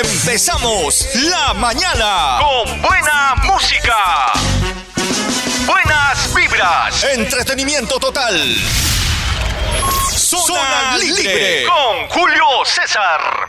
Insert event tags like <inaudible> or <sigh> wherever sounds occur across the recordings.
Empezamos la mañana con buena música. Buenas vibras. Entretenimiento total. Zona, libre. Con Julio César.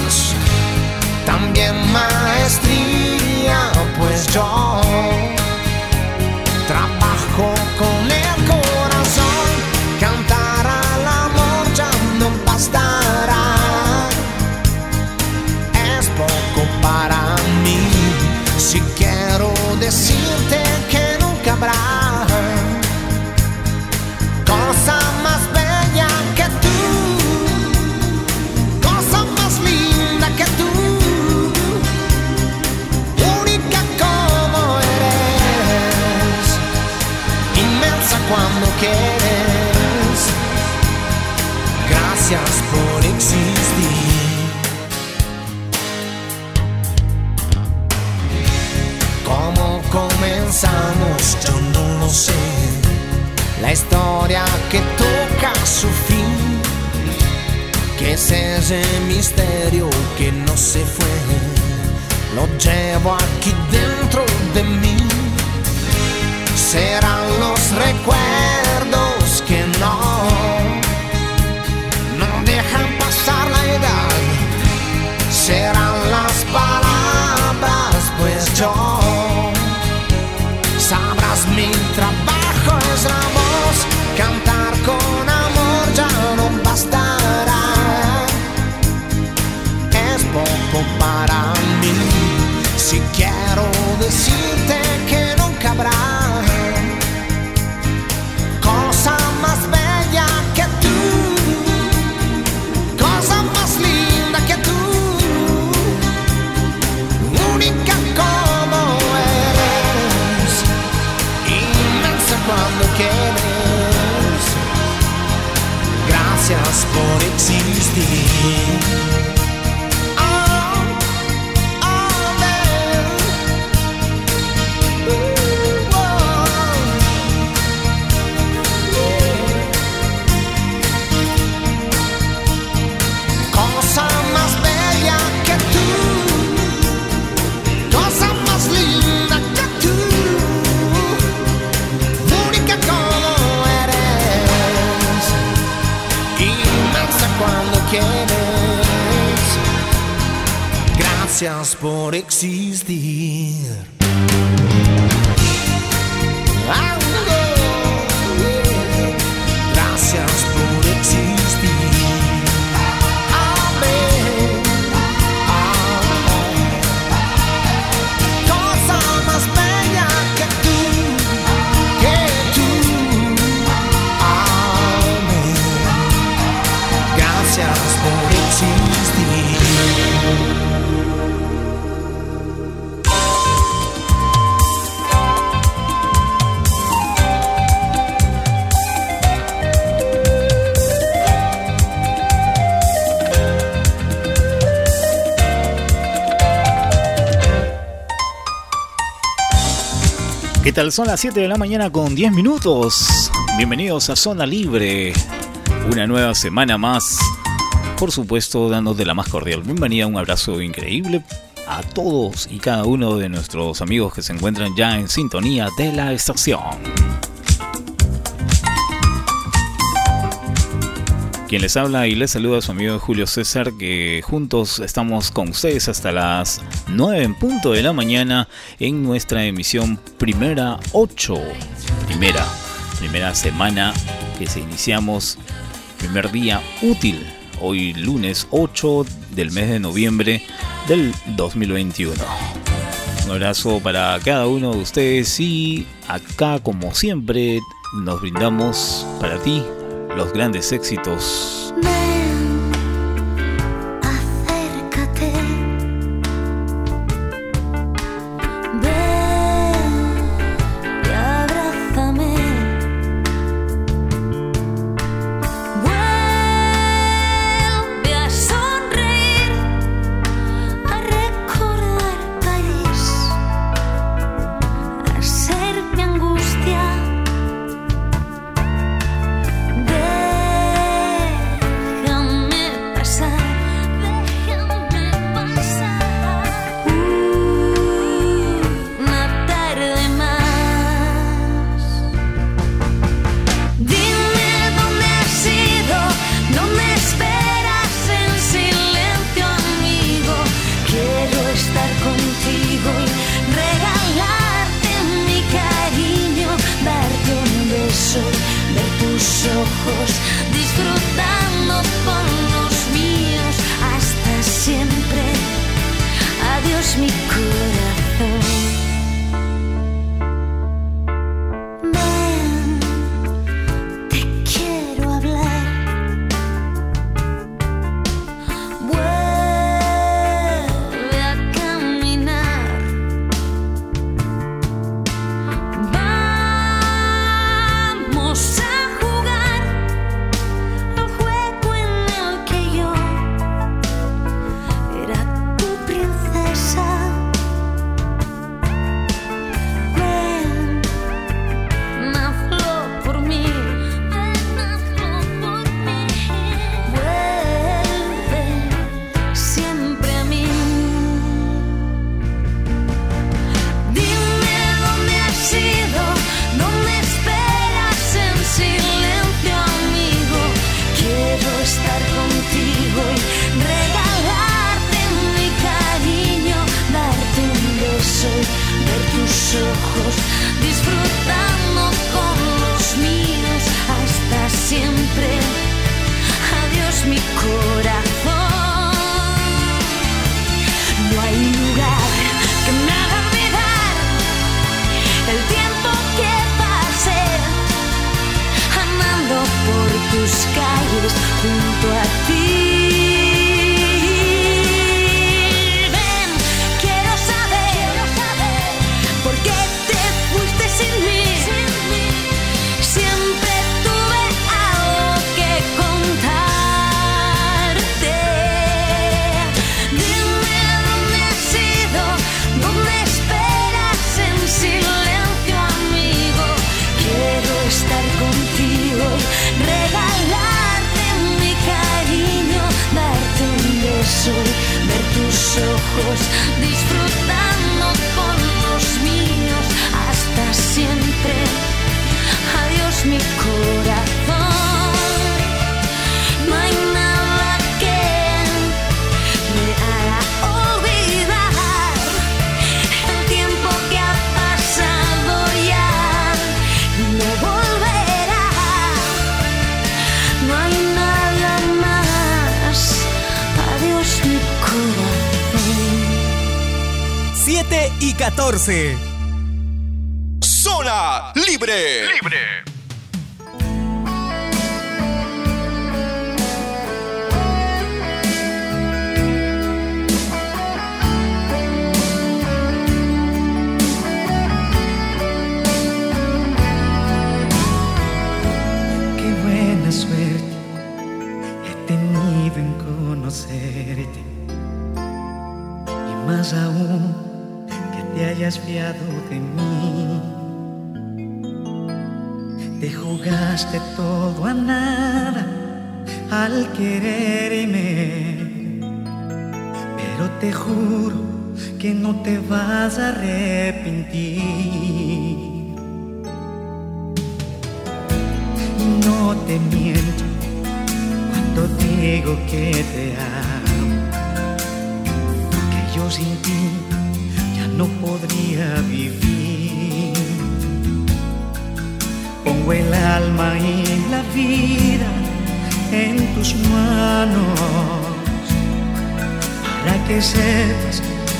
pues comenzamos? Yo no lo sé. La historia que toca su fin. Que es ese misterio que no se fue. Lo llevo aquí dentro de mí. Serán los recuerdos para mí, si quiero decirte que nunca habrá cosa más bella que tú, cosa más linda que tú única como eres, inmensa cuando quieres. Gracias por existir. Gracias por existir. Gracias por existir. ¿Qué tal? Son las 7 de la mañana con 10 minutos. Bienvenidos a Zona Libre. Una nueva semana más por supuesto, dándote la más cordial bienvenida, un abrazo increíble a todos y cada uno de nuestros amigos que se encuentran ya en sintonía de la estación. Quien les habla y les saluda a su amigo Julio César, que juntos estamos con ustedes hasta las 9 en punto de la mañana en nuestra emisión Primera 8. Primera, primera semana que se iniciamos, primer día útil, hoy lunes 8 del mes de noviembre del 2021. Un abrazo para cada uno de ustedes y acá como siempre nos brindamos para ti los grandes éxitos.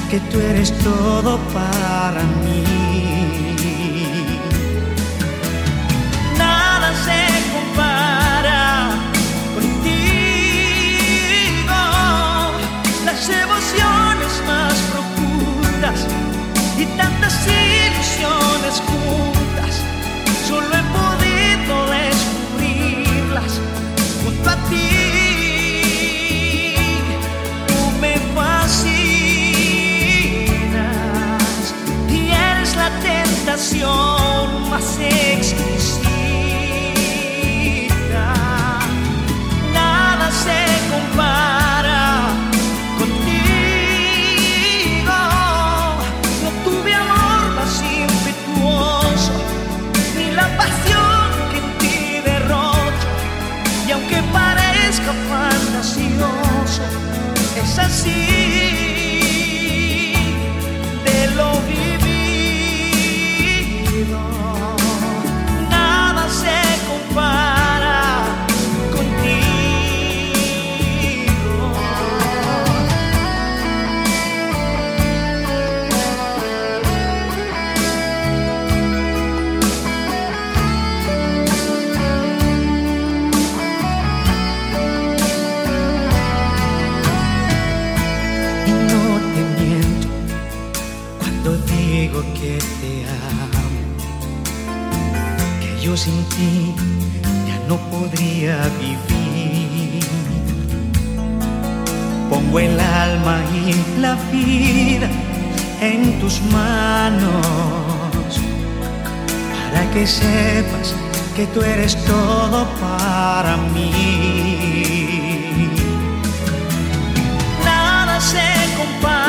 Que tú eres todo para mí. Tentación más exquisita. Nada se compara contigo. No tuve amor más impetuoso ni la pasión aunque parezca fantasioso, es así ya no podría vivir. Pongo el alma y la vida en tus manos para que sepas que tú eres todo para mí. Nada se compara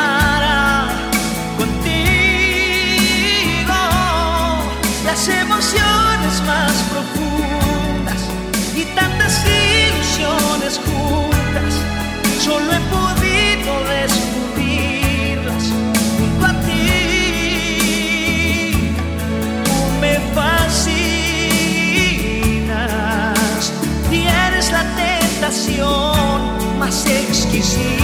las emociones más profundas y tantas ilusiones juntas, solo he podido descubrirlas junto a ti. Tú me fascinas y eres la tentación más exquisita.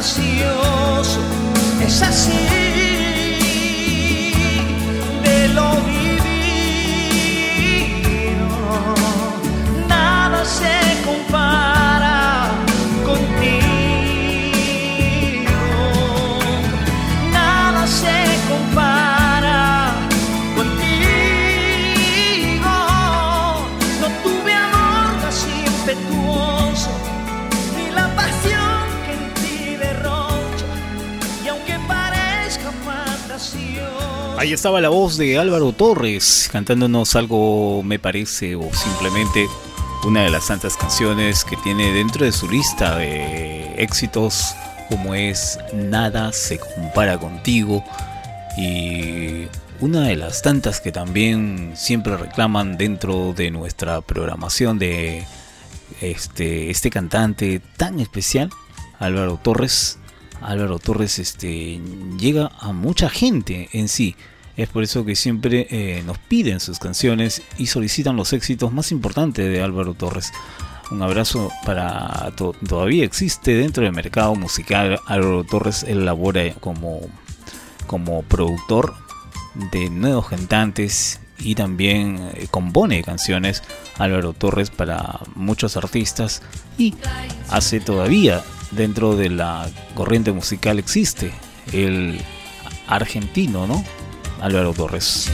Fantasioso, es así Ahí estaba la voz de Álvaro Torres cantándonos algo, me parece, o simplemente una de las tantas canciones que tiene dentro de su lista de éxitos, como es Nada se compara contigo. Y una de las tantas que también siempre reclaman dentro de nuestra programación de este, este cantante tan especial, Álvaro Torres. Álvaro Torres este, llega a mucha gente en sí. Es por eso que siempre eh, nos piden sus canciones y solicitan los éxitos más importantes de Álvaro Torres. Un abrazo para todavía existe dentro del mercado musical. Álvaro Torres elabora como, como productor de nuevos cantantes y también eh, compone canciones Álvaro Torres para muchos artistas y hace todavía dentro de la corriente musical existe el argentino, ¿no? Álvaro Torres.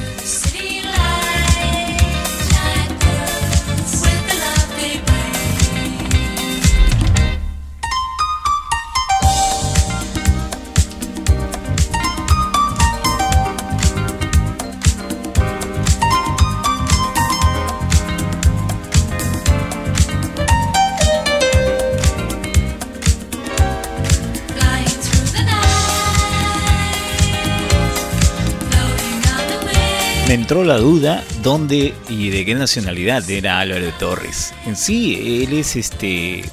Entró la duda dónde y de qué nacionalidad era Álvaro Torres. En sí, él es este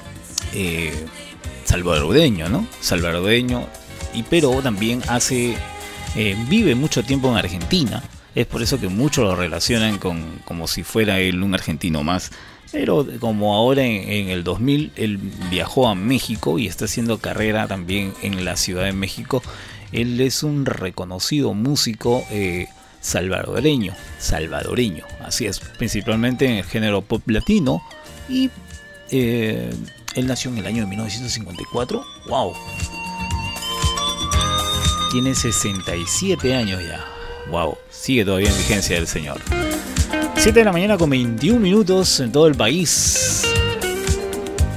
eh, salvadoreño, ¿no? Salvadoreño, y pero también hace eh, vive mucho tiempo en Argentina. Es por eso que muchos lo relacionan con como si fuera él un argentino más. Pero como ahora en, el 2000 él viajó a México y está haciendo carrera también en la Ciudad de México, él es un reconocido músico eh, salvadoreño, salvadoreño, así es, principalmente en el género pop latino. Y eh, él nació en el año de 1954, wow, tiene 67 años ya, wow, sigue todavía en vigencia el señor. 7 de la mañana con 21 minutos en todo el país.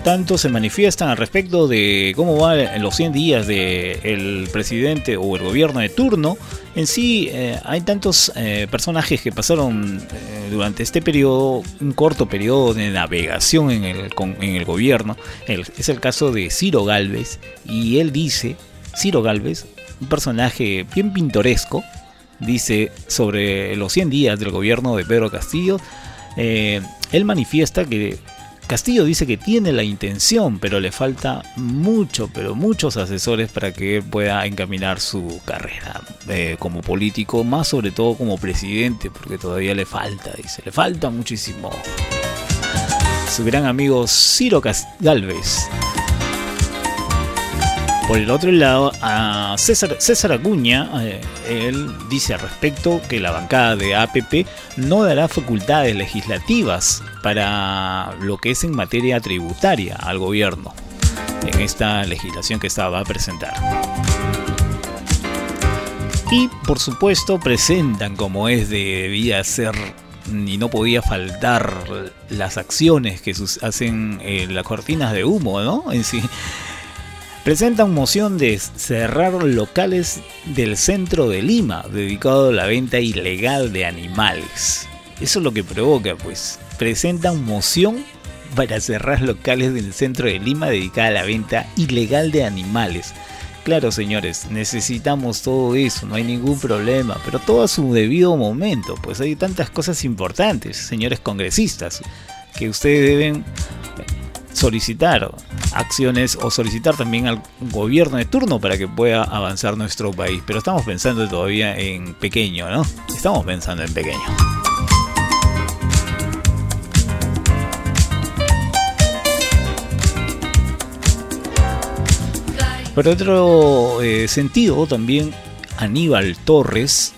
Tanto se manifiestan al respecto de cómo va en los 100 días del presidente o el gobierno de turno. En sí, eh, hay tantos eh, personajes que pasaron eh, durante este periodo, un corto periodo de navegación en el, gobierno. es el caso de Ciro Galvez. Y él dice, Ciro Galvez, un personaje bien pintoresco, dice sobre los 100 días del gobierno de Pedro Castillo, él manifiesta que Castillo dice que tiene la intención, pero le falta mucho, pero muchos asesores para que pueda encaminar su carrera eh, como político, más sobre todo como presidente, porque todavía le falta, dice, le falta muchísimo. Su gran amigo Ciro Galvez por el otro lado, César, Acuña, eh, él dice al respecto que la bancada de APP no dará facultades legislativas para lo que es en materia tributaria al gobierno en esta legislación que estaba a presentar. Y por supuesto presentan como es debía ser y no podía faltar las acciones que hacen eh, las cortinas de humo, ¿no? En sí, presentan moción de cerrar locales del centro de Lima dedicado a la venta ilegal de animales. Eso es lo que provoca, pues. Presentan moción para cerrar locales del centro de Lima dedicada a la venta ilegal de animales. Claro, señores, necesitamos todo eso, no hay ningún problema, pero todo a su debido momento, pues hay tantas cosas importantes, señores congresistas, que ustedes deben solicitar acciones o solicitar también al gobierno de turno para que pueda avanzar nuestro país. Pero estamos pensando todavía en pequeño, ¿no? Estamos pensando en pequeño. Por otro eh, sentido, también Aníbal Torres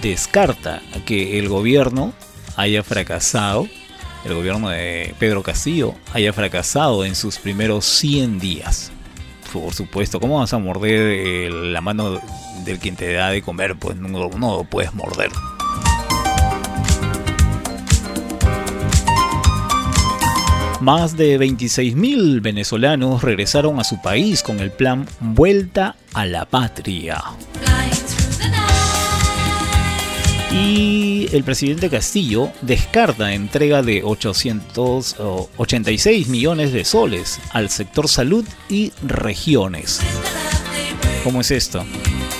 descarta que el gobierno haya fracasado el gobierno de Pedro Castillo haya fracasado en sus primeros 100 días. Por supuesto, ¿cómo vas a morder la mano del quien te da de comer? Pues no, no lo puedes morder. Más de 26.000 venezolanos regresaron a su país con el plan Vuelta a la Patria. Y el presidente Castillo descarta entrega de 886 millones de soles al sector salud y regiones. ¿Cómo es esto?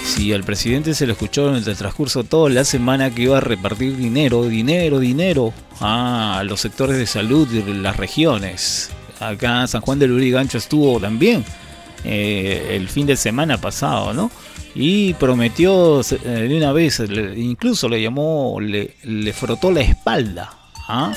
Si al presidente se lo escuchó en el transcurso toda la semana que iba a repartir dinero, dinero, dinero a los sectores de salud y las regiones. Acá San Juan del Urigancho estuvo también eh, el fin de semana pasado, ¿no? Y prometió eh, de una vez, incluso le llamó, le, frotó la espalda. ¿ah?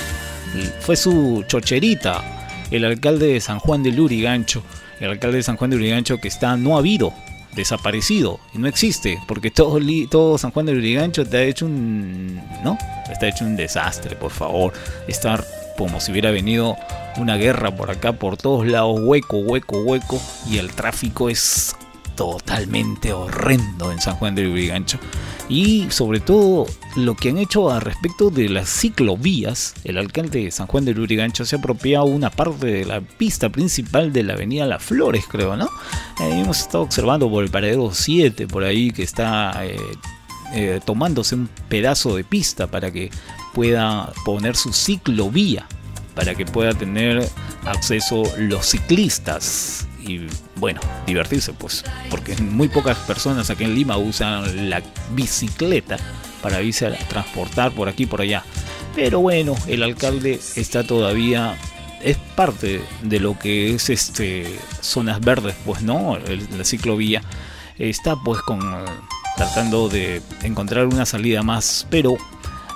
Fue su chocherita, el alcalde de San Juan de Lurigancho. El alcalde de San Juan de Lurigancho que está no ha habido, desaparecido, y no existe, porque todo, todo San Juan de Lurigancho está hecho un. ¿No? Está hecho un desastre, por favor. Estar como si hubiera venido una guerra por acá, por todos lados, hueco, hueco, hueco, y el tráfico es totalmente horrendo en San Juan de Lurigancho. Y sobre todo lo que han hecho a respecto de las ciclovías, el alcalde de San Juan de Lurigancho se ha apropiado una parte de la pista principal de la avenida Las Flores, creo, ¿no? Eh, hemos estado observando por el paradero 7, por ahí, que está eh, eh, tomándose un pedazo de pista para que pueda poner su ciclovía, para que pueda tener acceso los ciclistas y bueno, divertirse pues, porque muy pocas personas aquí en Lima usan la bicicleta para irse a transportar por aquí por allá. Pero bueno, el alcalde está todavía es parte de lo que es este zonas verdes, pues no, la ciclovía está pues con tratando de encontrar una salida más, pero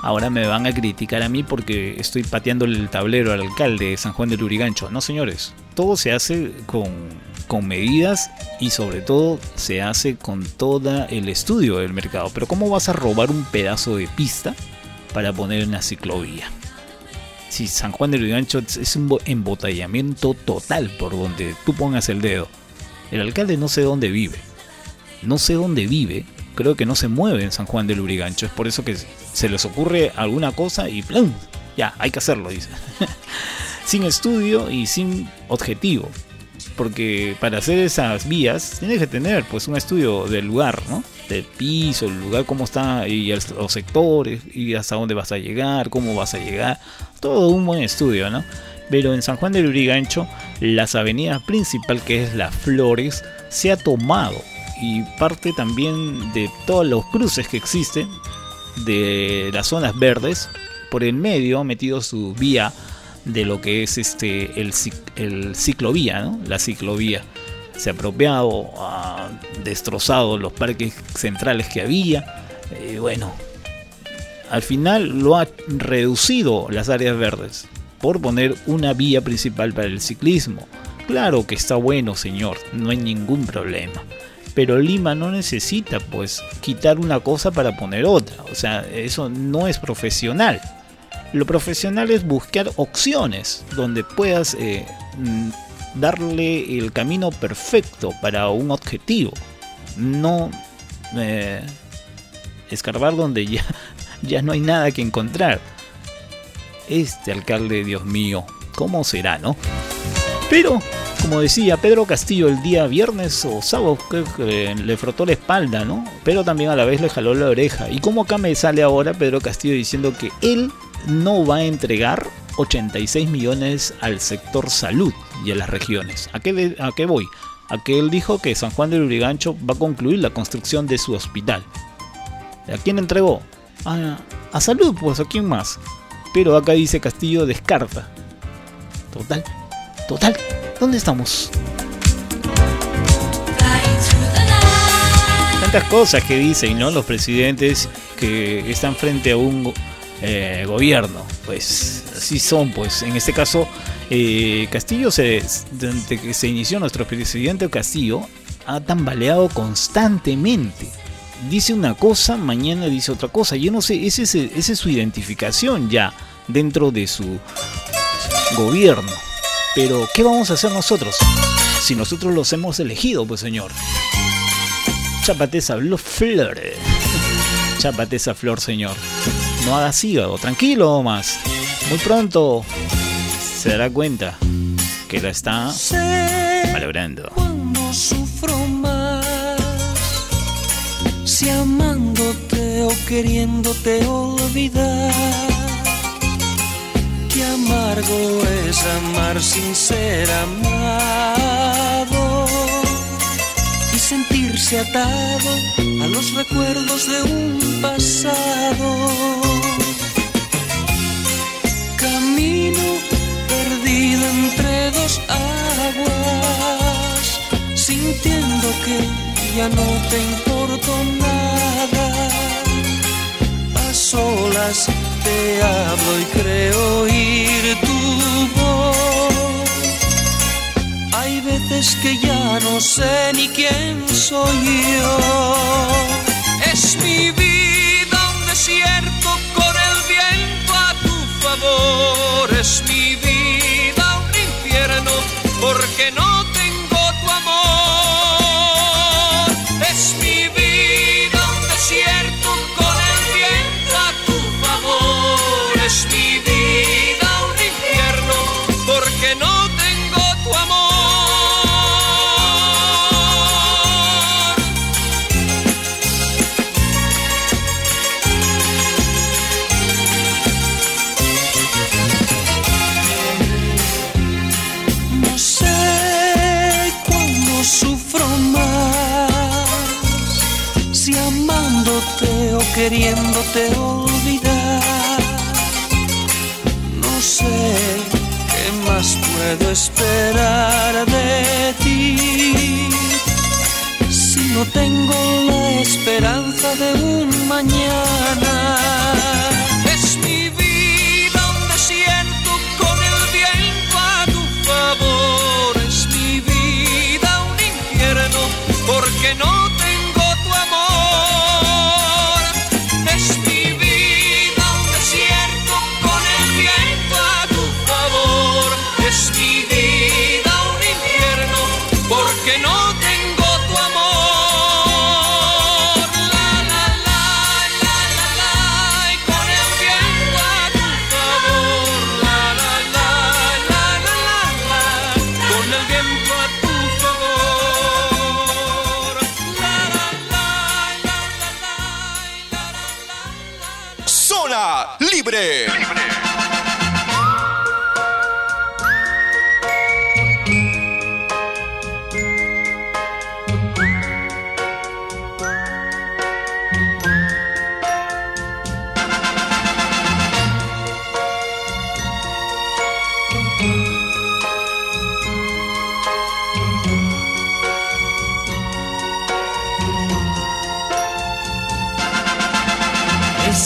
ahora me van a criticar a mí porque estoy pateando el tablero al alcalde de San Juan del Urigancho. No, señores, todo se hace con, con medidas y sobre todo se hace con todo el estudio del mercado. Pero ¿cómo vas a robar un pedazo de pista para poner una ciclovía? Si San Juan del Urigancho es un embotellamiento total por donde tú pongas el dedo. El alcalde no sé dónde vive. No sé dónde vive, creo que no se mueve en San Juan del Urigancho. Es por eso que se les ocurre alguna cosa y ¡plum! Ya, hay que hacerlo, dice. <laughs> sin estudio y sin objetivo. Porque para hacer esas vías tienes que tener pues un estudio del lugar, ¿no? Del piso, el lugar, cómo está y los sectores y hasta dónde vas a llegar, cómo vas a llegar. Todo un buen estudio, ¿no? Pero en San Juan del Urigancho, las avenidas principal que es Las Flores se ha tomado y parte también de todos los cruces que existen de las zonas verdes. Por el medio ha metido su vía de lo que es este el, el ciclovía, la ciclovía. Se ha apropiado, ha destrozado los parques centrales que había. Eh, bueno, al final lo ha reducido las áreas verdes por poner una vía principal para el ciclismo. Claro que está bueno, señor, no hay ningún problema pero Lima no necesita pues quitar una cosa para poner otra, o sea, eso no es profesional. Lo profesional es buscar opciones donde puedas eh, mm, darle el camino perfecto para un objetivo, no eh, escarbar donde ya, <laughs> ya no hay nada que encontrar. Este alcalde, Dios mío, ¿cómo será, no? Pero como decía Pedro Castillo el día viernes o sábado, que le frotó la espalda, ¿no? Pero también a la vez le jaló la oreja. Y como acá me sale ahora Pedro Castillo diciendo que él no va a entregar 86 millones al sector salud y a las regiones. ¿A qué, a qué voy? A que él dijo que San Juan del Urigancho va a concluir la construcción de su hospital. ¿A quién entregó? A, a salud, pues a quién más. Pero acá dice Castillo descarta. Total, total. ¿Dónde estamos? Tantas cosas que dicen ¿no? los presidentes que están frente a un eh, gobierno. Pues así son, pues en este caso eh, Castillo, se, desde que se inició nuestro presidente Castillo, ha tambaleado constantemente. Dice una cosa, mañana dice otra cosa. Yo no sé, esa es su identificación ya dentro de su gobierno. Pero, ¿qué vamos a hacer nosotros? Si nosotros los hemos elegido, pues señor. Chápate esa flor. Chápate esa flor, señor. No hagas hígado, tranquilo más. Muy pronto se dará cuenta que la está valorando. Cuando sufro más, si amándote o queriéndote olvidar amargo es amar sin ser amado y sentirse atado a los recuerdos de un pasado. Camino perdido entre dos aguas, sintiendo que ya no te importo nada. A solas te hablo y creo oír tu voz. Hay veces que ya no sé ni quién soy yo. Es mi vida un desierto con el viento a tu favor. Es mi vida queriéndote olvidar. No sé qué más puedo esperar de ti. Si no tengo la esperanza de un mañana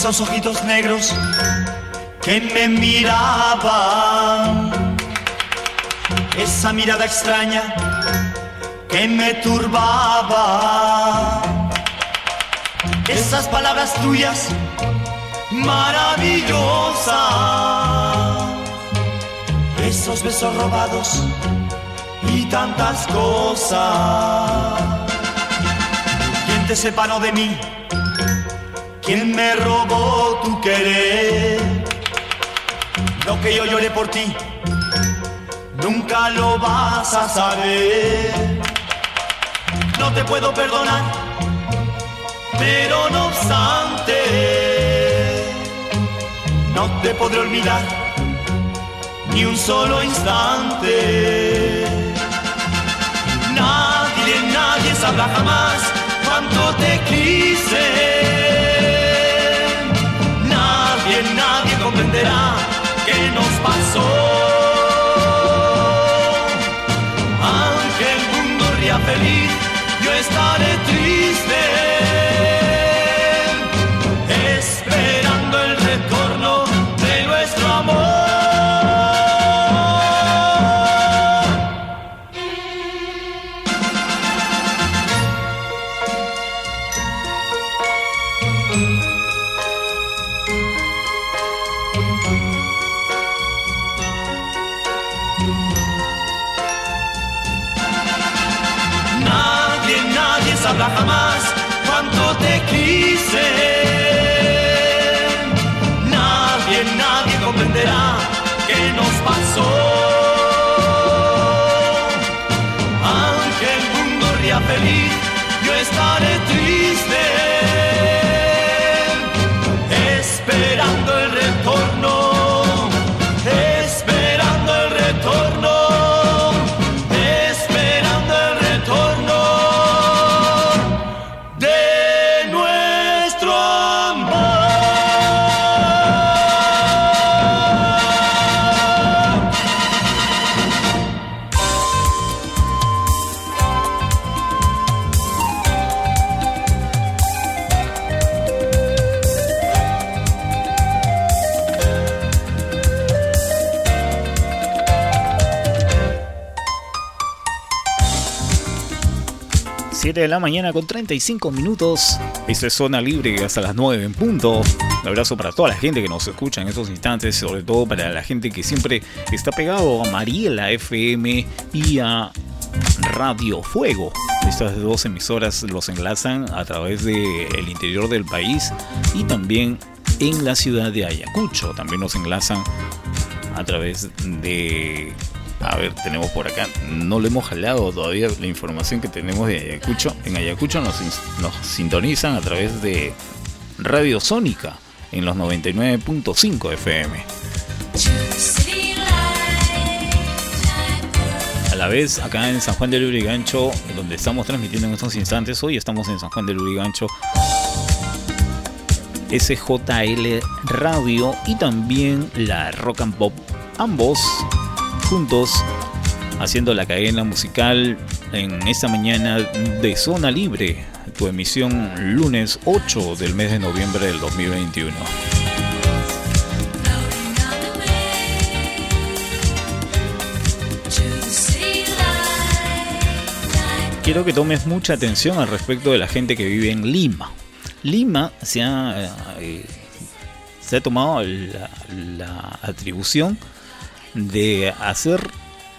esos ojitos negros que me miraban, esa mirada extraña que me turbaba, esas palabras tuyas maravillosas, esos besos robados y tantas cosas. ¿Quién te separó de mí? ¿Quién me robó tu querer? Lo que yo lloré por ti, nunca lo vas a saber. No te puedo perdonar, pero no obstante, no te podré olvidar ni un solo instante. Nadie, nadie sabrá jamás cuánto te quise comprenderá qué nos pasó. Aunque el mundo ría feliz, yo estaré triste. de la mañana con 35 minutos. Esta es Zona Libre hasta las 9 en punto. Un abrazo para toda la gente que nos escucha en estos instantes, sobre todo para la gente que siempre está pegado a Mariela FM y a Radio Fuego. Estas dos emisoras los enlazan a través del interior del país y también en la ciudad de Ayacucho. También nos enlazan a través de a ver, tenemos por acá, no le hemos jalado todavía la información que tenemos de Ayacucho. En Ayacucho nos, nos sintonizan a través de Radio Sónica en los 99.5 FM. A la vez, acá en San Juan del Urigancho, donde estamos transmitiendo en estos instantes, hoy estamos en San Juan del Urigancho, SJL Radio y también la Rock and Pop, ambos juntos haciendo la cadena musical en esta mañana de Zona Libre, tu emisión lunes 8 del mes de noviembre del 2021. Quiero que tomes mucha atención al respecto de la gente que vive en Lima. Lima se ha, eh, se ha tomado la, atribución de hacer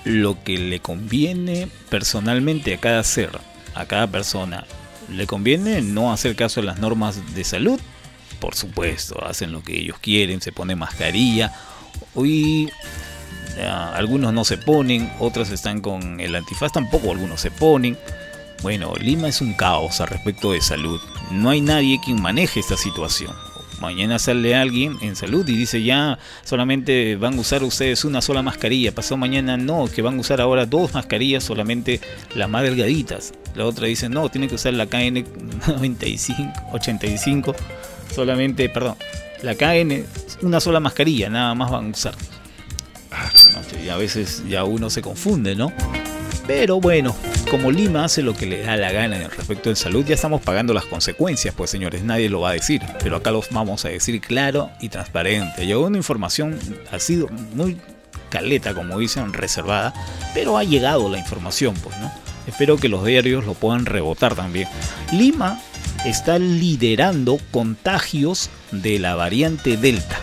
lo que le conviene personalmente a cada ser, a cada persona. ¿Le conviene no hacer caso a las normas de salud? Por supuesto, hacen lo que ellos quieren, se pone mascarilla. Hoy eh, algunos no se ponen, otros están con el antifaz, tampoco algunos se ponen. Bueno, Lima es un caos al respecto de salud no hay nadie quien maneje esta situación. Mañana sale alguien en salud y dice ya solamente van a usar ustedes una sola mascarilla. Pasó mañana no, que van a usar ahora dos mascarillas, solamente las más delgaditas. La otra dice no, tienen que usar la KN 95, 85, solamente, perdón, la KN, una sola mascarilla, nada más van a usar. Y a veces ya uno se confunde, ¿no? Pero bueno, como Lima hace lo que le da la gana en respecto de salud, ya estamos pagando las consecuencias, pues señores, nadie lo va a decir, pero acá los vamos a decir claro y transparente. Llegó una información, ha sido muy caleta, como dicen, reservada, pero ha llegado la información, pues, ¿no? Espero que los diarios lo puedan rebotar también. Lima está liderando contagios de la variante Delta.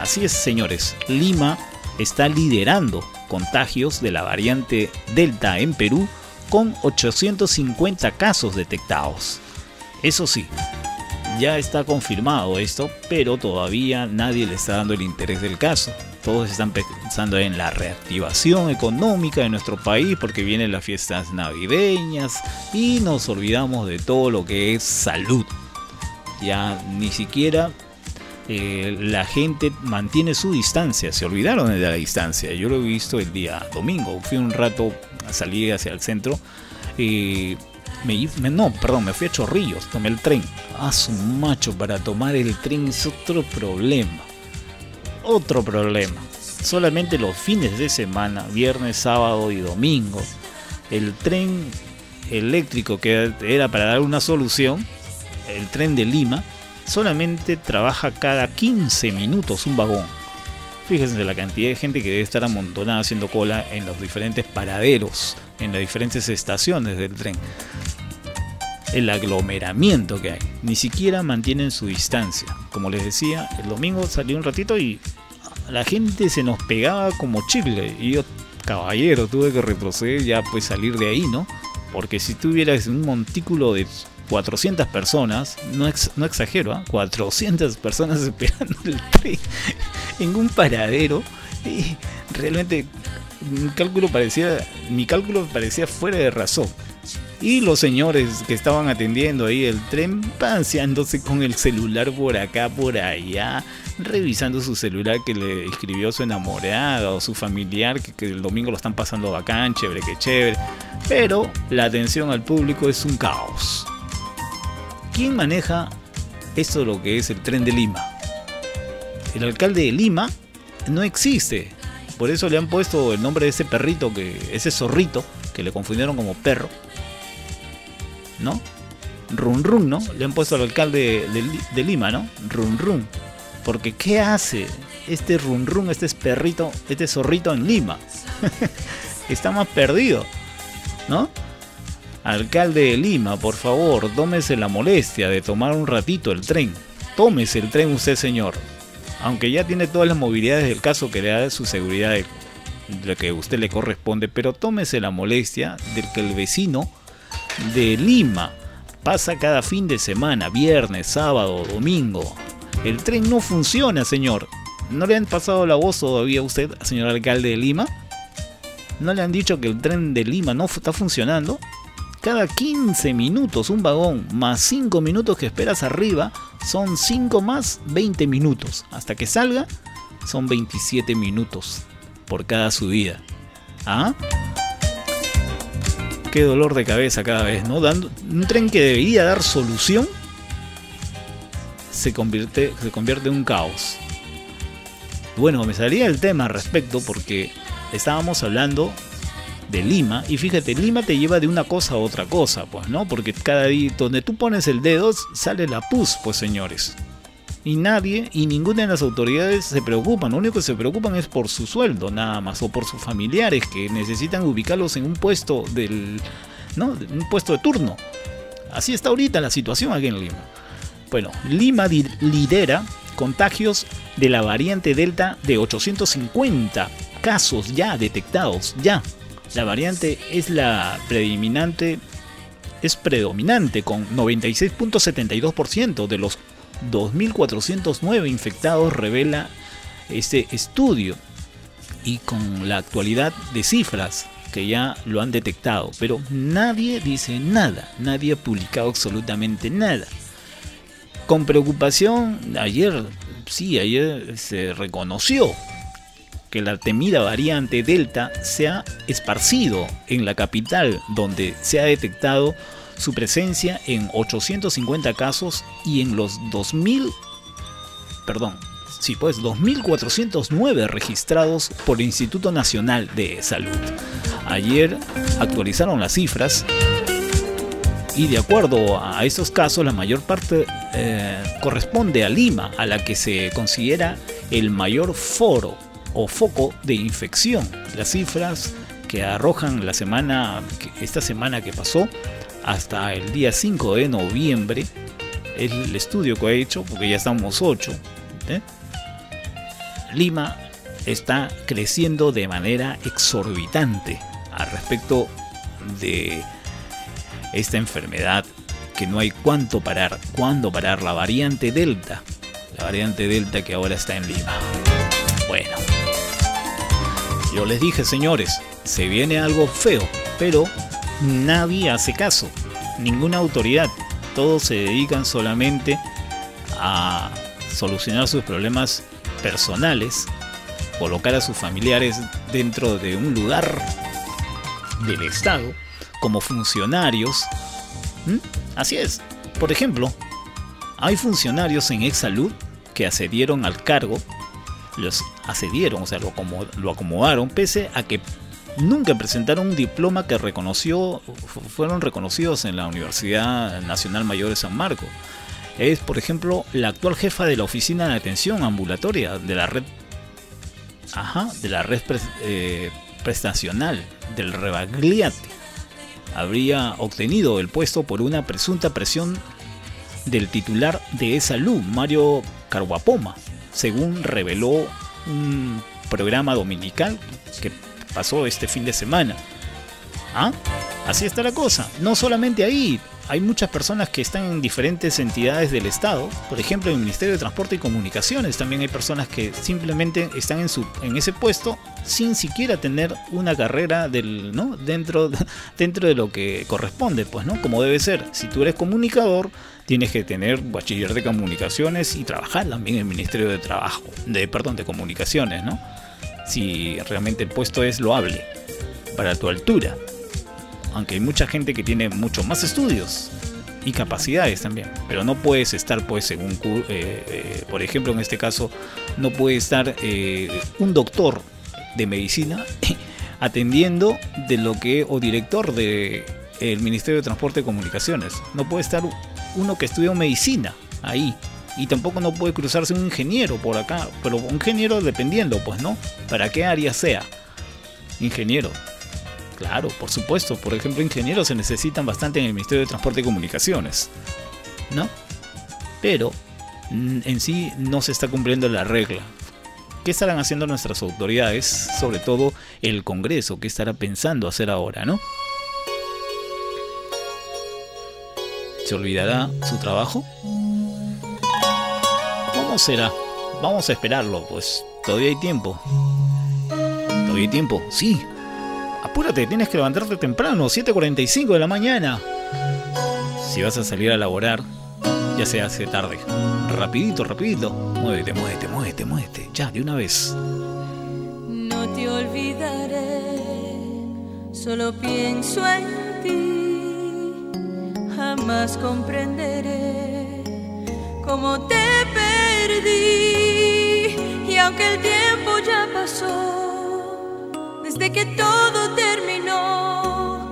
Así es, señores, Lima está liderando contagios de la variante Delta en Perú con 850 casos detectados. Eso sí, ya está confirmado esto, pero todavía nadie le está dando el interés del caso. Todos están pensando en la reactivación económica de nuestro país porque vienen las fiestas navideñas y nos olvidamos de todo lo que es salud. Ya ni siquiera eh, la gente mantiene su distancia, se olvidaron de la distancia. Yo lo he visto el día domingo, fui un rato, salí hacia el centro y me, no, perdón, me fui a Chorrillos, tomé el tren. Ah, su macho, para tomar el tren es otro problema. Otro problema. Solamente los fines de semana, viernes, sábado y domingo, el tren eléctrico que era para dar una solución, el tren de Lima, solamente trabaja cada 15 minutos un vagón. Fíjense la cantidad de gente que debe estar amontonada haciendo cola en los diferentes paraderos, en las diferentes estaciones del tren. El aglomeramiento que hay. Ni siquiera mantienen su distancia. Como les decía, el domingo salí un ratito y la gente se nos pegaba como chile. Y yo, caballero, tuve que retroceder ya pues salir de ahí, ¿no? Porque si tuvieras un montículo de 400 personas, no, exagero, 400 ¿ah? personas <laughs> esperando el tren en un paradero. Y realmente mi cálculo parecía, mi cálculo parecía fuera de razón. Y los señores que estaban atendiendo ahí el tren paseándose con el celular por acá, por allá, revisando su celular que le escribió su enamorada o su familiar que, que el domingo lo están pasando bacán, chévere que chévere. Pero la atención al público es un caos. ¿Quién maneja esto lo que es el tren de Lima? El alcalde de Lima no existe. Por eso le han puesto el nombre de ese perrito, que ese zorrito, que le confundieron como perro. ¿No? Run Run, ¿no? Le han puesto al alcalde de, Lima, ¿no? Run Run. Porque ¿qué hace este Run Run, este perrito, este zorrito en Lima? <laughs> Está más perdido, ¿no? Alcalde de Lima, por favor, tómese la molestia de tomar un ratito el tren. Tómese el tren usted, señor. Aunque ya tiene todas las movilidades del caso que le da su seguridad lo que a usted le corresponde, pero tómese la molestia de que el vecino de Lima pasa cada fin de semana, viernes, sábado, domingo. El tren no funciona, señor. ¿No le han pasado la voz todavía a usted, señor alcalde de Lima? ¿No le han dicho que el tren de Lima no está funcionando? Cada 15 minutos un vagón más 5 minutos que esperas arriba son 5 más 20 minutos. Hasta que salga son 27 minutos por cada subida. ¿Ah? Qué dolor de cabeza cada vez, ¿no? Dando un tren que debería dar solución se convierte, se convierte en un caos. Bueno, me salía el tema al respecto porque estábamos hablando de Lima y fíjate, Lima te lleva de una cosa a otra cosa, pues, ¿no? Porque cada día donde tú pones el dedo sale la pus, pues señores. Y nadie y ninguna de las autoridades se preocupan, lo único que se preocupan es por su sueldo nada más o por sus familiares que necesitan ubicarlos en un puesto del ¿no? Un puesto de turno. Así está ahorita la situación aquí en Lima. Bueno, Lima lidera contagios de la variante Delta de 850 casos ya detectados, ya. La variante es la predominante, es predominante con 96.72% de los 2.409 infectados, revela este estudio. Y con la actualidad de cifras que ya lo han detectado, pero nadie dice nada, nadie ha publicado absolutamente nada. Con preocupación, ayer, sí, ayer se reconoció que la temida variante Delta se ha esparcido en la capital, donde se ha detectado su presencia en 850 casos y en los 2000, perdón, sí, pues 2409 registrados por el Instituto Nacional de Salud. Ayer actualizaron las cifras y de acuerdo a estos casos la mayor parte eh, corresponde a Lima, a la que se considera el mayor foro o foco de infección. Las cifras que arrojan la semana, esta semana que pasó, hasta el día 5 de noviembre, el estudio que he hecho, porque ya estamos 8, ¿eh? Lima está creciendo de manera exorbitante al respecto de esta enfermedad que no hay cuánto parar, cuándo parar la variante Delta, la variante Delta que ahora está en Lima. Bueno, yo les dije señores, se viene algo feo, pero nadie hace caso, ninguna autoridad, todos se dedican solamente a solucionar sus problemas personales, colocar a sus familiares dentro de un lugar del Estado como funcionarios. Así es. Por ejemplo, hay funcionarios en Exsalud que accedieron al cargo, los accedieron, o sea, lo, lo acomodaron, pese a que nunca presentaron un diploma que reconoció, fueron reconocidos en la Universidad Nacional Mayor de San Marcos. Es, por ejemplo, la actual jefa de la Oficina de Atención Ambulatoria de la red, ajá, de la red eh, prestacional del Rebagliate habría obtenido el puesto por una presunta presión del titular de esa luz, Mario Carguapoma, según reveló un programa dominical que pasó este fin de semana. ¿Ah? Así está la cosa. No solamente ahí, hay muchas personas que están en diferentes entidades del Estado, por ejemplo en el Ministerio de Transporte y Comunicaciones también hay personas que simplemente están en, su, en ese puesto sin siquiera tener una carrera del, ¿no? dentro, <laughs> dentro de lo que corresponde, pues, ¿no? Como debe ser. Si tú eres comunicador, tienes que tener bachiller de comunicaciones y trabajar también en el Ministerio de Trabajo, de, perdón, de comunicaciones, ¿no? Si realmente el puesto es loable para tu altura aunque hay mucha gente que tiene mucho más estudios y capacidades también, pero no puedes estar pues un, eh, eh, por ejemplo en este caso, no puede estar eh, un doctor de medicina <laughs> atendiendo de lo que, o director del el Ministerio de Transporte y Comunicaciones, no puede estar uno que estudió medicina ahí, y tampoco no puede cruzarse un ingeniero por acá, pero un ingeniero dependiendo, pues, ¿no? Para qué área sea. Ingeniero, Claro, por supuesto. Por ejemplo, ingenieros se necesitan bastante en el Ministerio de Transporte y Comunicaciones. ¿No? Pero mm, en sí no se está cumpliendo la regla. ¿Qué estarán haciendo nuestras autoridades? Sobre todo el Congreso. ¿Qué estará pensando hacer ahora, no? ¿Se olvidará su trabajo? ¿Cómo será? Vamos a esperarlo, pues todavía hay tiempo. ¿Todavía hay tiempo? Sí, apúrate, tienes que levantarte temprano, 7.45 de la mañana. Si vas a salir a laborar, ya se hace tarde. Rapidito, rapidito. Muévete, muévete, muévete, muévete. Ya, de una vez. No te olvidaré, solo pienso en ti. Jamás comprenderé como te perdí. Y aunque el tiempo ya pasó, desde que todo terminó,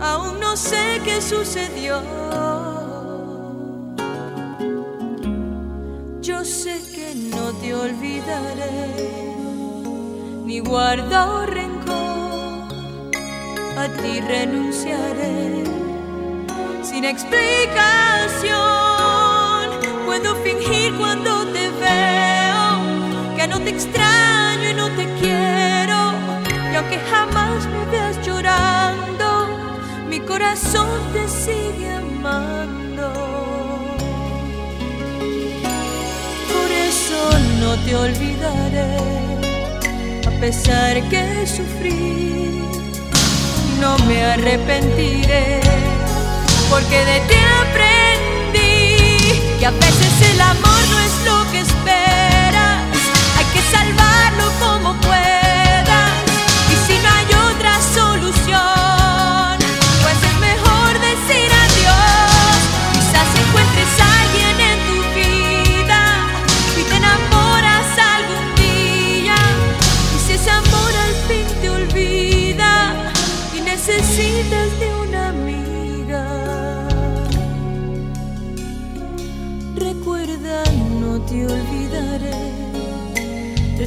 aún no sé qué sucedió. Yo sé que no te olvidaré, ni guardo rencor, a ti renunciaré sin explicación. Puedo fingir cuando te veo que no te extraño y no te jamás me veas llorando, mi corazón te sigue amando. Por eso no te olvidaré, a pesar que sufrí, no me arrepentiré porque de ti aprendí que a veces el amor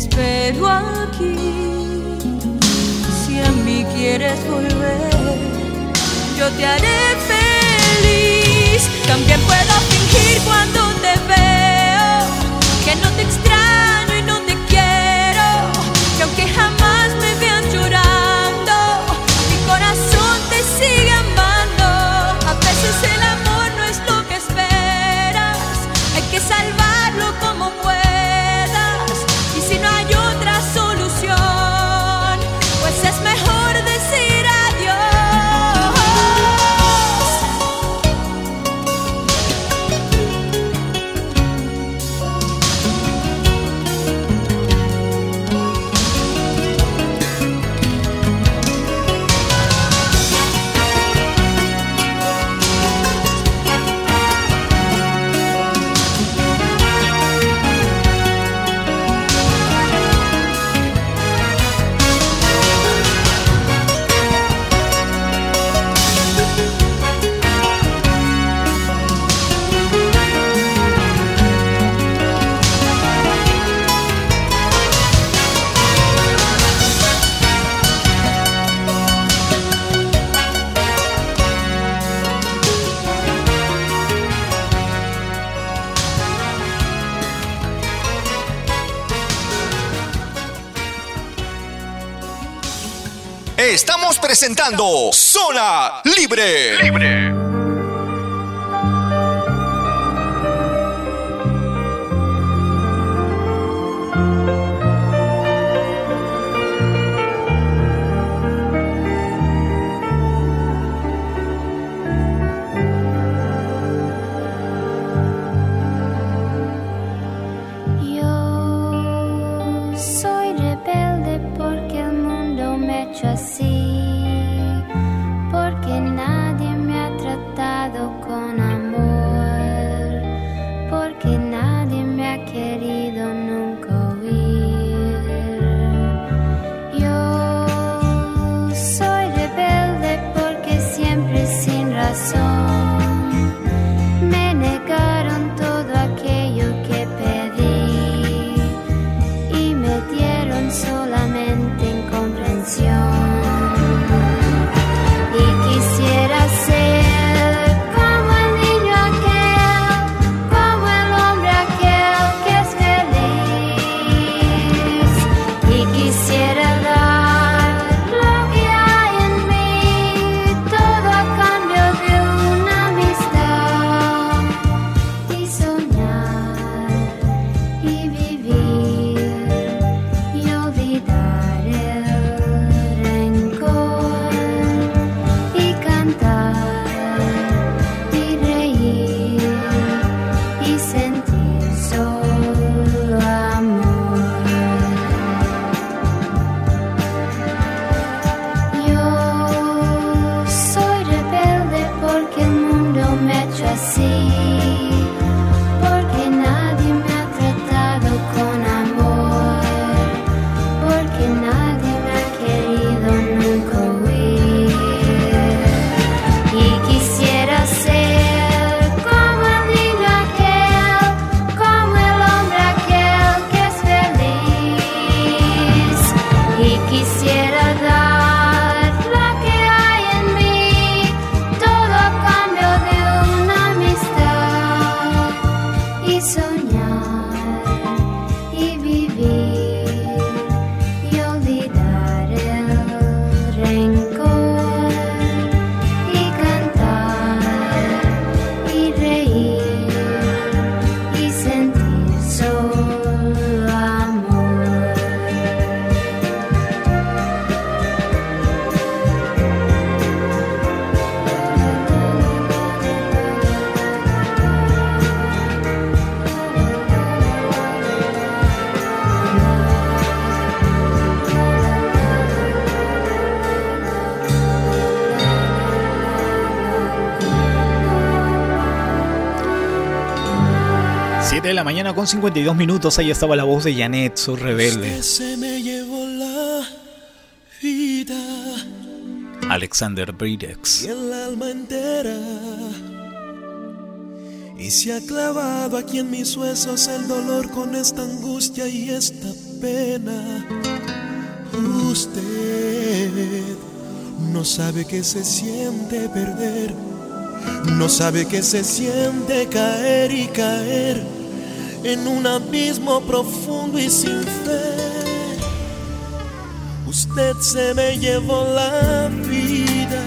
espero aquí. Si a mí quieres volver, yo te haré feliz. También puedo fingir cuando te veo que no te extraño presentando Zona Libre. Antonio. Mañana con 52 minutos. Ahí estaba la voz de Janet, su rebelde. se me llevó la vida. Alexander Bridex. Y el alma entera. Y se ha clavado aquí en mis huesos el dolor con esta angustia y esta pena. Usted no sabe que se siente perder. No sabe que se siente caer y caer en un abismo profundo y sin fe. Usted se me llevó la vida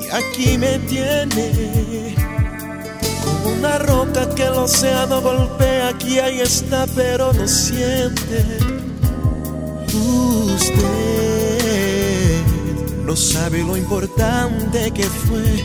y aquí me tiene como una roca que el océano golpea. Aquí ahí está, pero no siente. Usted no sabe lo importante que fue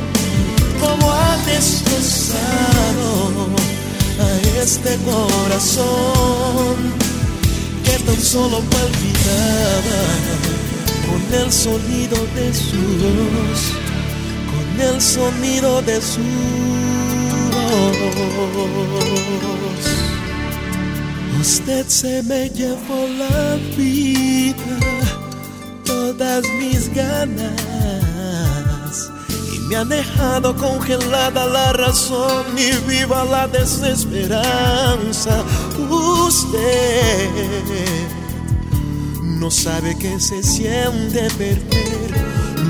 como ha destrozado a este corazón que tan solo palpitaba con el sonido de su voz, con el sonido de su voz. Usted se me llevó la vida, todas mis ganas me ha dejado congelada la razón y viva la desesperanza. Usted no sabe que se siente perder.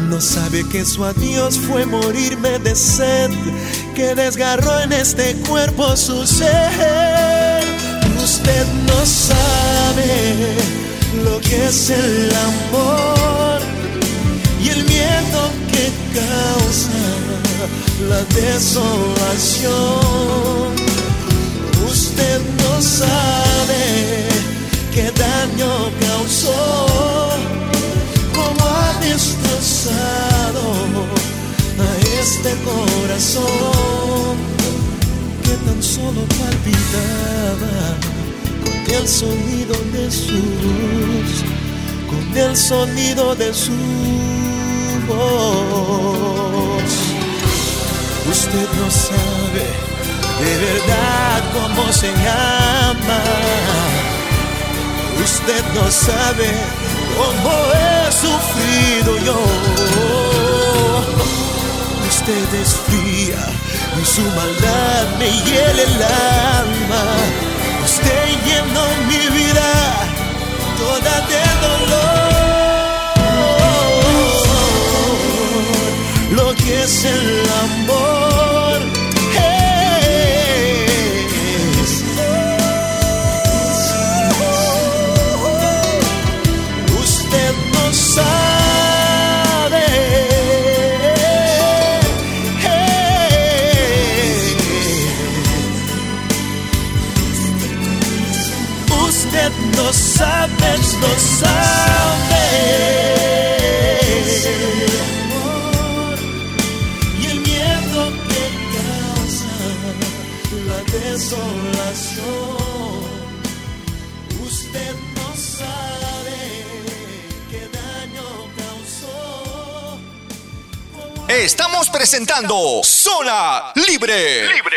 No sabe que su adiós fue morirme de sed, que desgarró en este cuerpo su ser. Usted no sabe lo que es el amor y el miedo que causa la desolación. Usted no sabe qué daño causó, cómo ha destrozado a este corazón que tan solo palpitaba con el sonido de su voz, con el sonido de su Usted no sabe de verdad cómo se llama. Usted no sabe cómo he sufrido yo. Usted es fría y su maldad me hiela el alma. Usted llenó mi vida toda de dolor. Es el amor. Es. Usted no sabe. Usted no sabe, no sabe. Estamos presentando Zona Libre. Libre.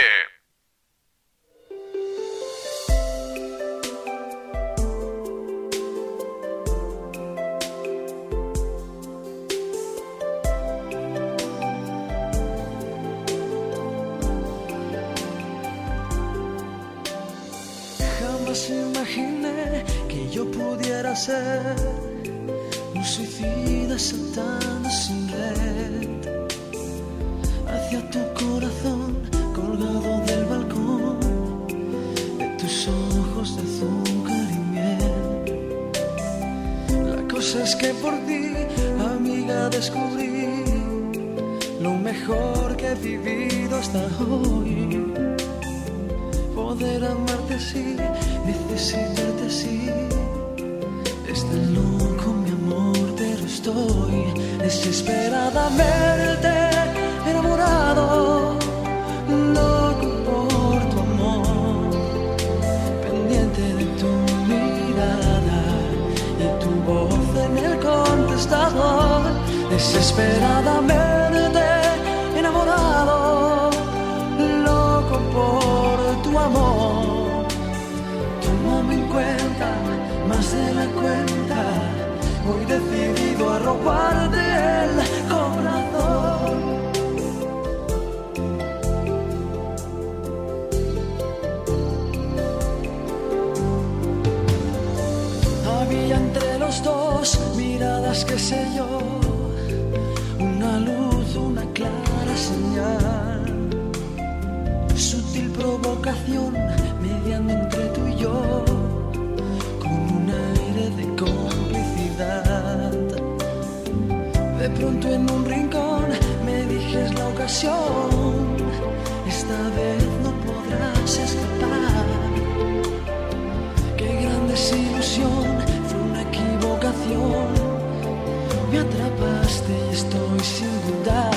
Me atrapaste y estoy sin dudar,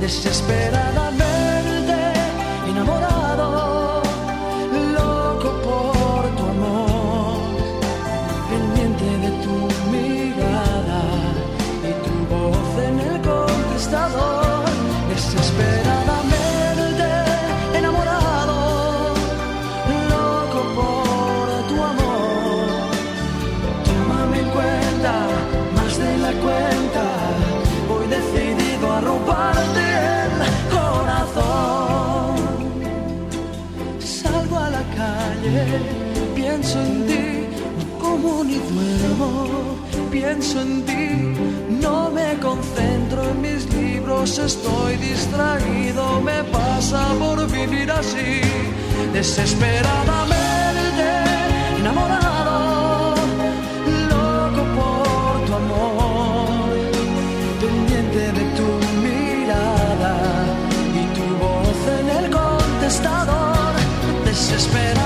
desesperada verte, enamorada. pienso en ti, no me concentro en mis libros, estoy distraído, me pasa por vivir así, desesperadamente enamorado, loco por tu amor, pendiente de tu mirada y tu voz en el contestador, desesperado.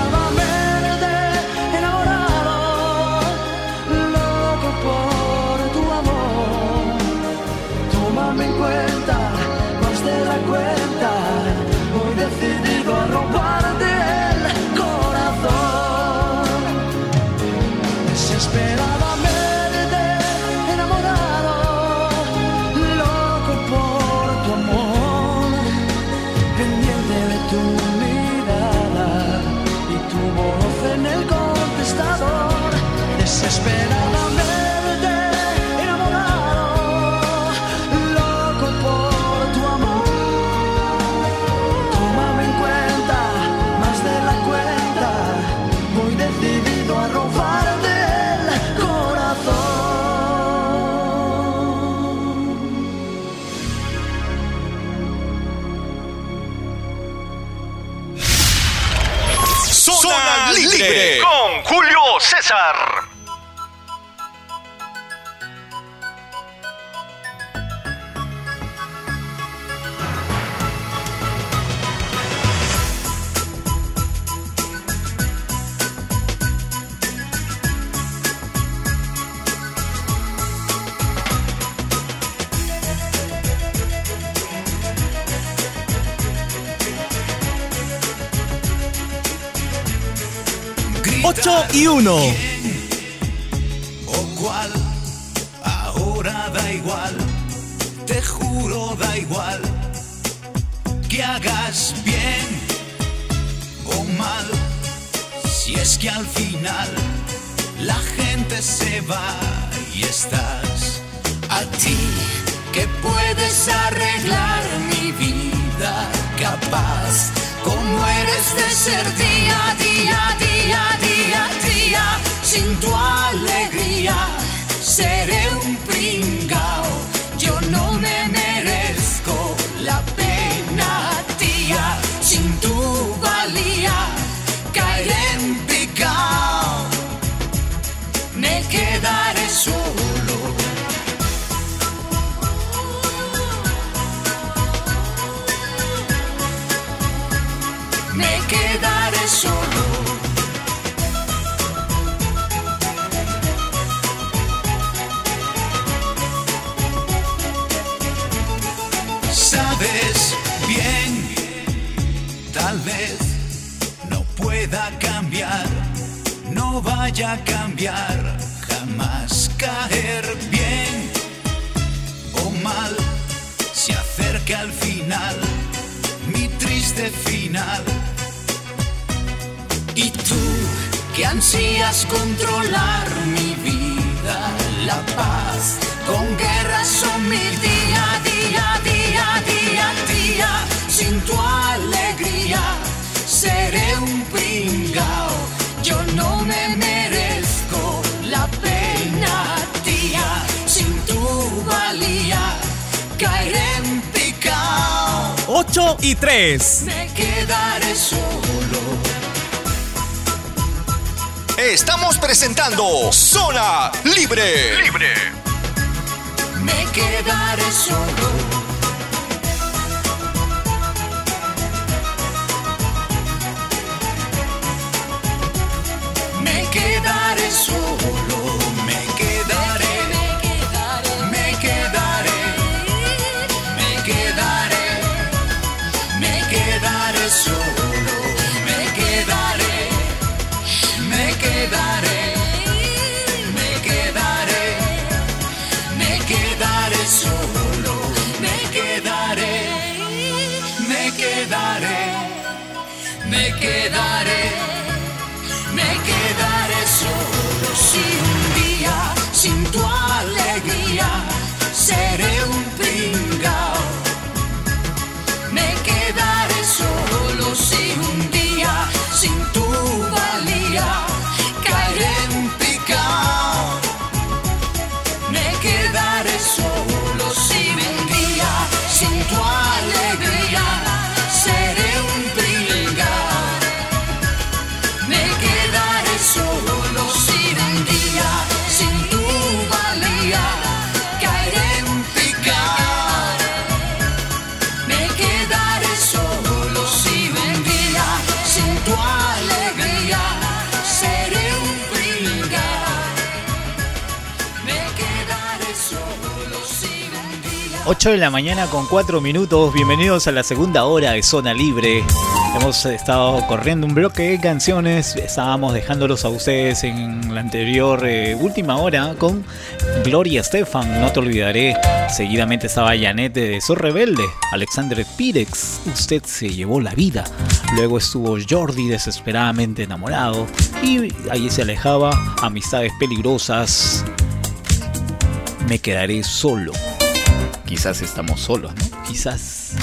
2021. 8 y 3. Me quedaré solo. Estamos presentando Zona Libre. Libre. 8 de la mañana con 4 minutos. Bienvenidos a la segunda hora de Zona Libre. Hemos estado corriendo un bloque de canciones. Estábamos dejándolos a ustedes en la anterior eh, última hora con Gloria Estefan. No te olvidaré. Seguidamente estaba Janet de Soy Rebelde. Alexander Pirex. Usted se llevó la vida. Luego estuvo Jordi desesperadamente enamorado. Y ahí se alejaba. Amistades peligrosas. Me quedaré solo. Quizás estamos solos, ¿no? Quizás.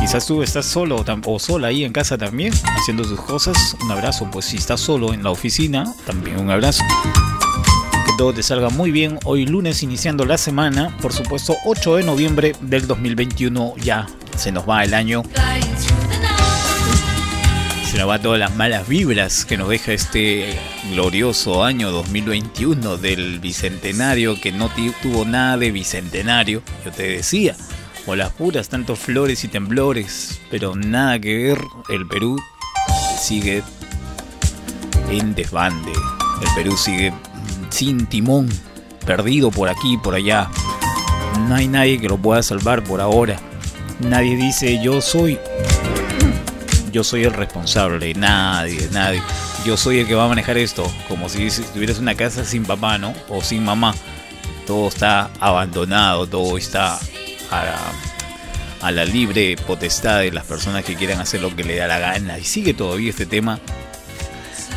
Quizás tú estás solo o sola ahí en casa también, haciendo tus cosas. Un abrazo, pues si estás solo en la oficina, también un abrazo. Que todo te salga muy bien. Hoy lunes iniciando la semana, por supuesto 8 de noviembre del 2021 ya se nos va el año. Va todas las malas vibras que nos deja este glorioso año 2021 del bicentenario que no tuvo nada de bicentenario. Yo te decía, o las puras, tantos flores y temblores, pero nada que ver. El Perú sigue en desbande. El Perú sigue sin timón, perdido por aquí por allá. No hay nadie que lo pueda salvar por ahora. Nadie dice yo soy yo soy el responsable, nadie, nadie. Yo soy el que va a manejar esto, como si tuvieras una casa sin papá, ¿no? O sin mamá. todo está abandonado, todo está a la, libre potestad de las personas que quieran hacer lo que le da la gana. Y sigue todavía este tema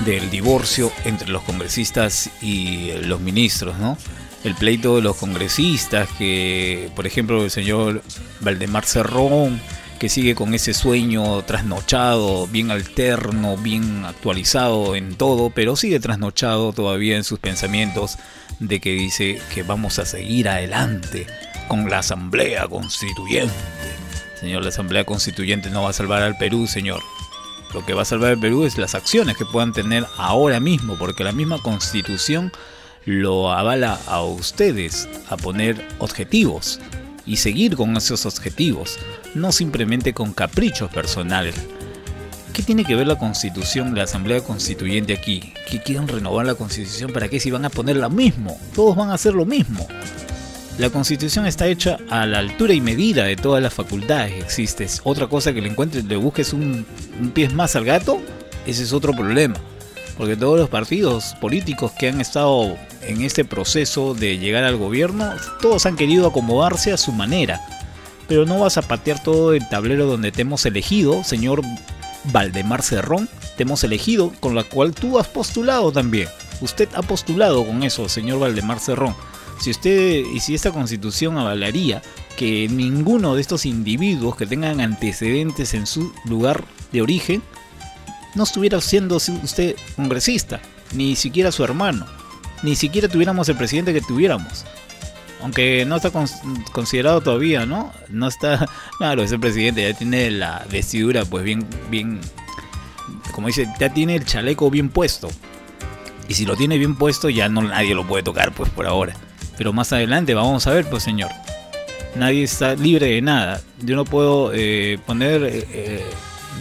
del divorcio entre los congresistas y los ministros, ¿no? El pleito de los congresistas, que por ejemplo el señor Valdemar Cerrón, que sigue con ese sueño trasnochado, bien alterno, bien actualizado en todo, pero sigue trasnochado todavía en sus pensamientos de que dice que vamos a seguir adelante con la Asamblea Constituyente. Señor, la Asamblea Constituyente no va a salvar al Perú, señor. Lo que va a salvar al Perú es las acciones que puedan tener ahora mismo, porque la misma Constitución lo avala a ustedes a poner objetivos y seguir con esos objetivos, no simplemente con caprichos personales. ¿Qué tiene que ver la constitución, la asamblea constituyente aquí? ¿Que quieren renovar la constitución? ¿Para qué si van a poner lo mismo? Todos van a hacer lo mismo. La constitución está hecha a la altura y medida de todas las facultades que existen. Otra cosa que le encuentres, le busques un, un pie más al gato, ese es otro problema. Porque todos los partidos políticos que han estado en este proceso de llegar al gobierno, todos han querido acomodarse a su manera. Pero no vas a patear todo el tablero donde te hemos elegido, señor Valdemar Cerrón, te hemos elegido, con la cual tú has postulado también. Usted ha postulado con eso, señor Valdemar Cerrón. Si usted y si esta constitución avalaría que ninguno de estos individuos que tengan antecedentes en su lugar de origen no estuviera siendo usted congresista, ni siquiera su hermano ni siquiera tuviéramos el presidente que tuviéramos. Aunque no está considerado todavía, ¿no? No está, <laughs> claro, ese presidente ya tiene la vestidura pues bien, bien, como dice, ya tiene el chaleco bien puesto. Y si lo tiene bien puesto ya no nadie lo puede tocar pues por ahora. Pero más adelante vamos a ver pues señor. Nadie está libre de nada. Yo no puedo eh, poner eh, eh,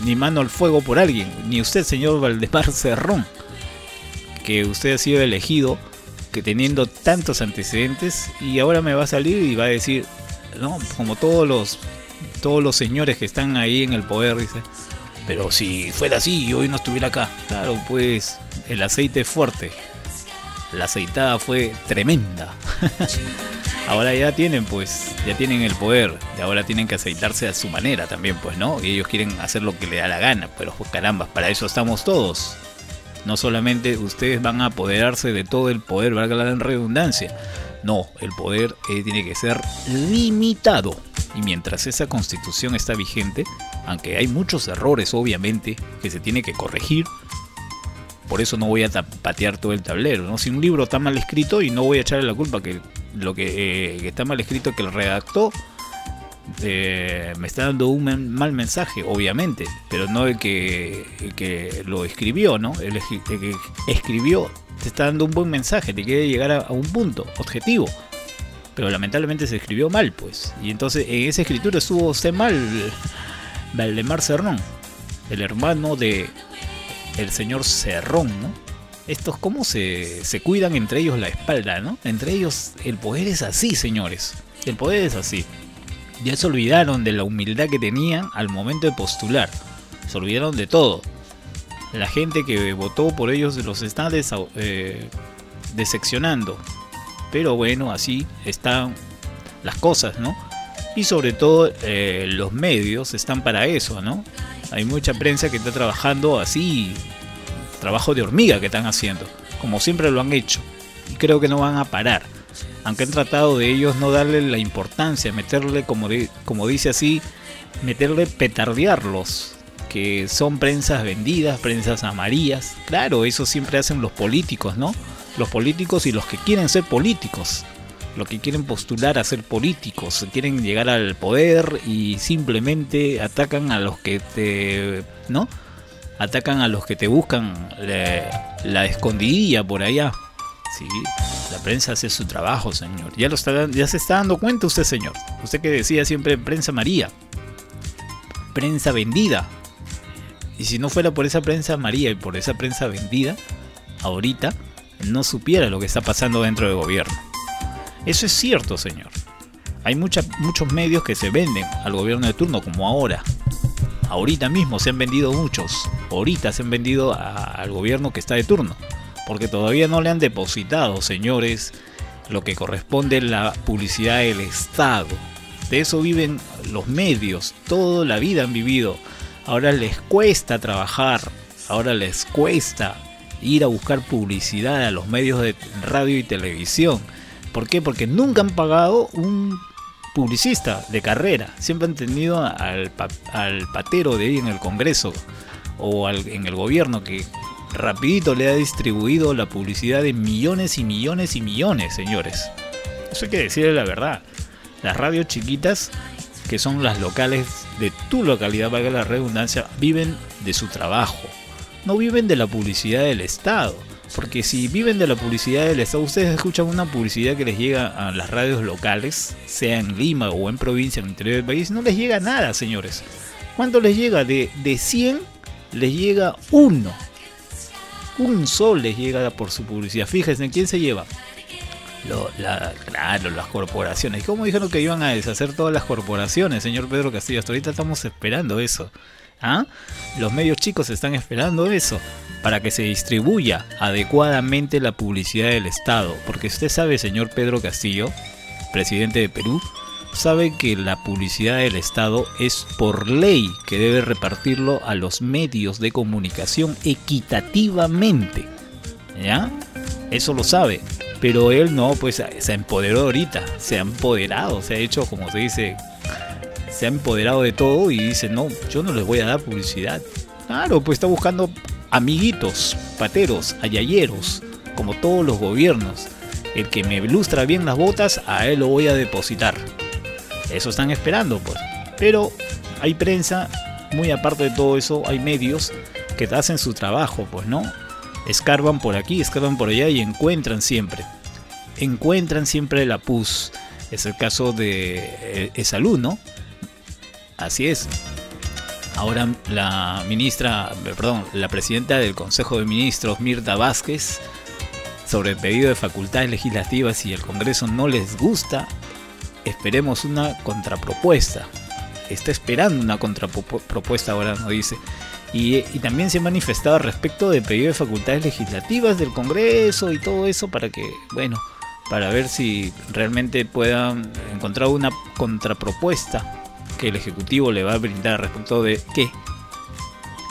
ni mano al fuego por alguien. Ni usted señor Valdemar Cerrón que usted ha sido elegido que teniendo tantos antecedentes y ahora me va a salir y va a decir, no, como todos los todos los señores que están ahí en el poder dice, pero si fuera así y hoy no estuviera acá, claro, pues el aceite es fuerte. La aceitada fue tremenda. <laughs> ahora ya tienen pues, ya tienen el poder y ahora tienen que aceitarse a su manera también, pues, ¿no? Y ellos quieren hacer lo que le da la gana, pero pues, caramba, para eso estamos todos no solamente ustedes van a apoderarse de todo el poder, valga la redundancia. No, el poder eh, tiene que ser limitado. Y mientras esa constitución está vigente, aunque hay muchos errores obviamente que se tiene que corregir, por eso no voy a patear todo el tablero. ¿no? Si un libro está mal escrito y no voy a echarle la culpa que lo que, eh, que está mal escrito que el redactó eh, me está dando un mal mensaje, obviamente, pero no el que, que lo escribió, ¿no? El, que escribió te está dando un buen mensaje, te quiere llegar a, un punto objetivo. Pero lamentablemente se escribió mal, pues. Y entonces en esa escritura estuvo usted mal, Valdemar Cerrón, el hermano de el señor Cerrón, ¿no? Estos cómo se, se cuidan entre ellos la espalda, ¿no? Entre ellos el poder es así, señores. El poder es así ya se olvidaron de la humildad que tenían al momento de postular. Se olvidaron de todo. La gente que votó por ellos los está eh, deseccionando. Pero bueno, así están las cosas, ¿no? Y sobre todo eh, los medios están para eso, ¿no? Hay mucha prensa que está trabajando así, trabajo de hormiga que están haciendo, como siempre lo han hecho. Y creo que no van a parar aunque han tratado de ellos no darle la importancia, meterle, como, como dice así, meterle petardearlos, que son prensas vendidas, prensas amarillas. Claro, eso siempre hacen los políticos, ¿no? Los políticos y los que quieren ser políticos, los que quieren postular a ser políticos, quieren llegar al poder y simplemente atacan a los que te, ¿no? Atacan a los que te buscan la, la escondidilla por allá. Sí, la prensa hace su trabajo, señor. Ya, lo está, ya se está dando cuenta usted, señor. Usted que decía siempre prensa María. Prensa vendida. Y si no fuera por esa prensa María y por esa prensa vendida, ahorita no supiera lo que está pasando dentro del gobierno. Eso es cierto, señor. Hay muchos medios que se venden al gobierno de turno, como ahora. Ahorita mismo se han vendido muchos. Ahorita se han vendido al gobierno que está de turno porque todavía no le han depositado, señores, lo que corresponde la publicidad del Estado. De eso viven los medios, toda la vida han vivido. Ahora les cuesta trabajar, ahora les cuesta ir a buscar publicidad a los medios de radio y televisión. ¿Por qué? Porque nunca han pagado un publicista de carrera. Siempre han tenido al, al patero de ahí en el Congreso o en el gobierno que rapidito le ha distribuido la publicidad de millones y millones y millones, señores. Eso hay que decirle la verdad. Las radios chiquitas, que son las locales de tu localidad, valga la redundancia, viven de su trabajo. No viven de la publicidad del Estado. Porque si viven de la publicidad del Estado, ustedes escuchan una publicidad que les llega a las radios locales, sea en Lima o en provincia, en el interior del país, no les llega nada, señores. ¿Cuánto les llega? De, de 100 les llega uno. Un sol les llega por su publicidad. Fíjense, ¿quién se lleva? claro, las corporaciones. ¿Cómo dijeron que iban a deshacer todas las corporaciones, señor Pedro Castillo? Hasta ahorita estamos esperando eso. ¿Ah? Los medios chicos están esperando eso para que se distribuya adecuadamente la publicidad del Estado. Porque usted sabe, señor Pedro Castillo, presidente de Perú, sabe que la publicidad del Estado es por ley que debe repartirlo a los medios de comunicación equitativamente. ¿Ya? Eso lo sabe. Pero él no, pues se empoderó ahorita, se ha empoderado, se ha hecho, como se dice, se ha empoderado de todo y dice, no, yo no les voy a dar publicidad. Claro, pues está buscando amiguitos, pateros, ayayeros, como todos los gobiernos. El que me ilustra bien las botas, a él lo voy a depositar. Eso están esperando, pues. Pero hay prensa, muy aparte de todo eso, hay medios que hacen su trabajo, pues, ¿no? Escarban por aquí, escarban por allá y encuentran siempre. Encuentran siempre la pus. Es el caso de eh, salud, ¿no? Así es. Ahora la ministra, perdón, la presidenta del Consejo de Ministros, Mirta Vázquez, sobre el pedido de facultades legislativas y el Congreso no les gusta, esperemos una contrapropuesta. Está esperando una contrapropuesta ahora, no dice. Y, también se ha manifestado respecto del pedido de facultades legislativas del Congreso y todo eso para que, bueno, para ver si realmente puedan encontrar una contrapropuesta que el Ejecutivo le va a brindar respecto de qué.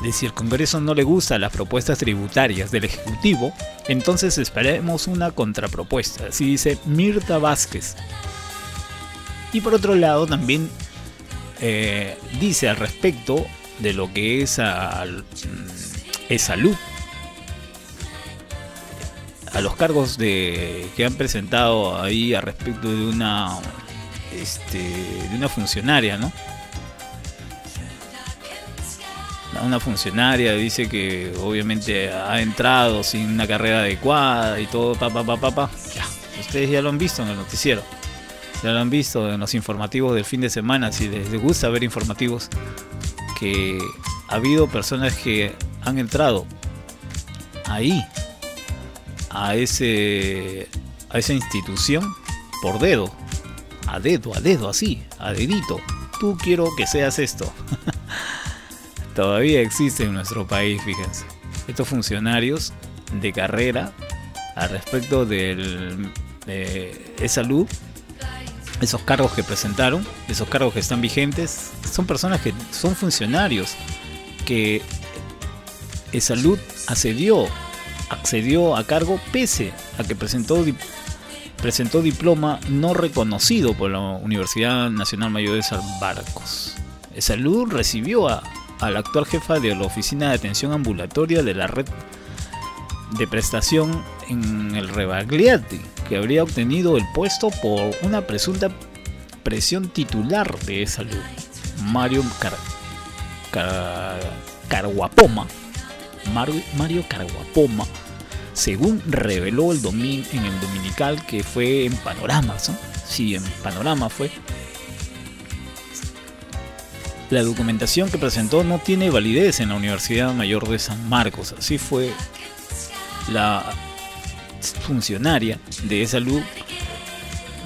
De si el Congreso no le gusta las propuestas tributarias del Ejecutivo, entonces esperemos una contrapropuesta. Así dice Mirta Vázquez, y por otro lado también eh, dice al respecto de lo que es, al, mm, salud a los cargos de que han presentado ahí a respecto de una este, de una funcionaria, ¿no? Una funcionaria dice que obviamente ha entrado sin una carrera adecuada y todo, pa, pa, pa, pa, pa. Ya, ustedes ya lo han visto en el noticiero ya lo han visto en los informativos del fin de semana, si les gusta ver informativos, que ha habido personas que han entrado ahí, a, ese, a esa institución, por dedo, a dedo, a dedo, así, a dedito. Tú quiero que seas esto. <laughs> Todavía existe en nuestro país, fíjense. Estos funcionarios de carrera al respecto del, de salud esos cargos que presentaron, esos cargos que están vigentes, son personas que son funcionarios que salud accedió, accedió a cargo pese a que presentó, presentó diploma no reconocido por la Universidad Nacional Mayor de San Barcos. Salud recibió a, a la actual jefa de la Oficina de Atención Ambulatoria de la Red de Prestación en el Rebagliati que habría obtenido el puesto por una presunta presión titular de salud, Mario Car Carguapoma. Mario, Carguapoma, según reveló el domin en el dominical que fue en Panorama, ¿no? Sí, en Panorama fue. La documentación que presentó no tiene validez en la Universidad Mayor de San Marcos, así fue la funcionaria de salud,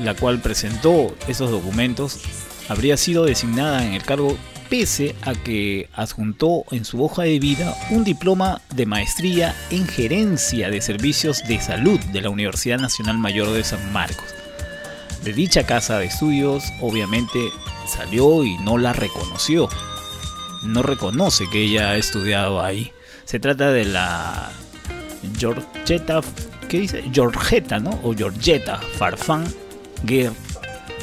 la cual presentó esos documentos, habría sido designada en el cargo pese a que adjuntó en su hoja de vida un diploma de maestría en gerencia de servicios de salud de la Universidad Nacional Mayor de San Marcos. De dicha casa de estudios, obviamente salió y no la reconoció. No reconoce que ella ha estudiado ahí. Se trata de la Georgetta, ¿qué dice? Georgetta, ¿no? O Georgetta Farfán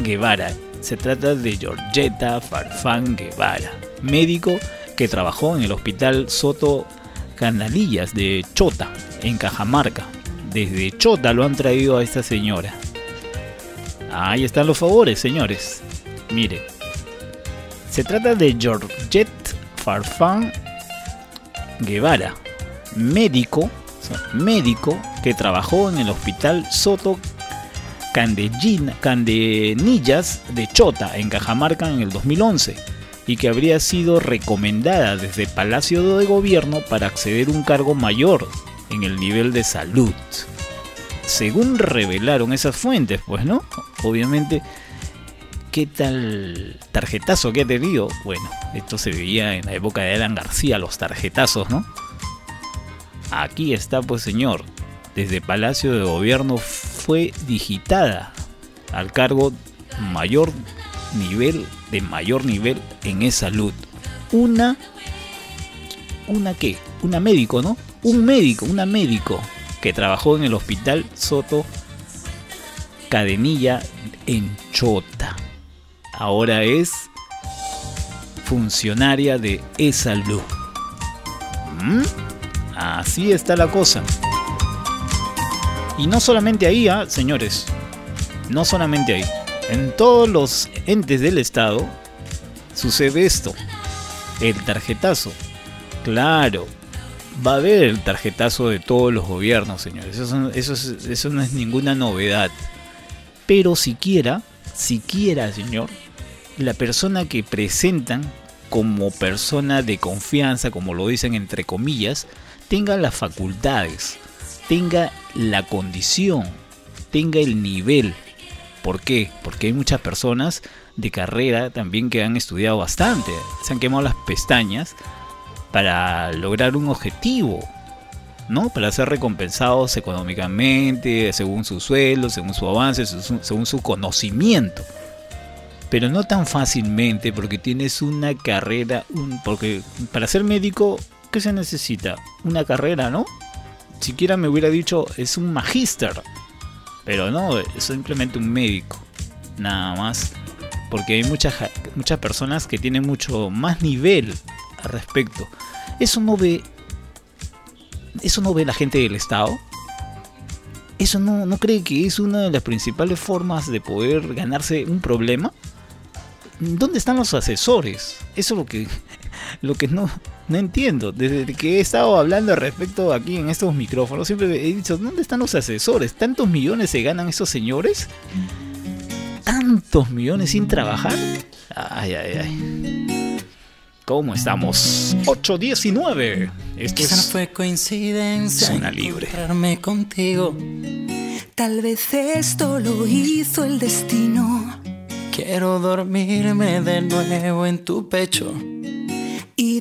Guevara. Se trata de Georgetta Farfán Guevara, médico que trabajó en el hospital Soto Canalillas de Chota, en Cajamarca. Desde Chota lo han traído a esta señora. Ahí están los favores, señores. Mire. Se trata de Georgette Farfán Guevara, médico, médico que trabajó en el hospital Soto Candenillas de Chota, en Cajamarca, en el 2011, y que habría sido recomendada desde Palacio de Gobierno para acceder a un cargo mayor en el nivel de salud. Según revelaron esas fuentes, pues, ¿no? Obviamente, ¿qué tal tarjetazo que ha tenido? Bueno, esto se veía en la época de Alan García, los tarjetazos, ¿no? Aquí está, pues, señor, desde Palacio de Gobierno fue digitada al cargo mayor nivel de mayor nivel en salud. Una una qué? Una médico, ¿no? Un médico, una médico que trabajó en el Hospital Soto Cadenilla en Chota. Ahora es funcionaria de E-Salud. ¿Mm? Así está la cosa. Y no solamente ahí, ¿ah? señores, no solamente ahí. En todos los entes del Estado sucede esto. El tarjetazo. Claro, va a haber el tarjetazo de todos los gobiernos, señores. Eso, eso, no es ninguna novedad. Pero siquiera, siquiera, señor, la persona que presentan como persona de confianza, como lo dicen entre comillas, tenga las facultades tenga la condición, tenga el nivel. ¿Por qué? Porque hay muchas personas de carrera también que han estudiado bastante, se han quemado las pestañas para lograr un objetivo, ¿no? Para ser recompensados económicamente, según su sueldo, según su avance, según su conocimiento. Pero no tan fácilmente porque tienes una carrera, un, porque para ser médico, ¿qué se necesita? Una carrera, ¿no? Siquiera me hubiera dicho es un magíster. Pero no, es simplemente un médico. Nada más. Porque hay muchas, muchas personas que tienen mucho más nivel al respecto. Eso no ve. Eso no ve la gente del Estado. Eso no, no cree que es una de las principales formas de poder ganarse un problema. ¿Dónde están los asesores? Eso es lo que lo que no, no entiendo. Desde que he estado hablando al respecto aquí en estos micrófonos, siempre he dicho, ¿dónde están los asesores? ¿Tantos millones se ganan esos señores? ¿Tantos millones sin trabajar? Ay, ay, ay. ¿Cómo estamos? 8.19. Esto Quizá fue coincidencia zona libre. encontrarme contigo. Tal vez esto lo hizo el destino. Quiero dormirme de nuevo en tu pecho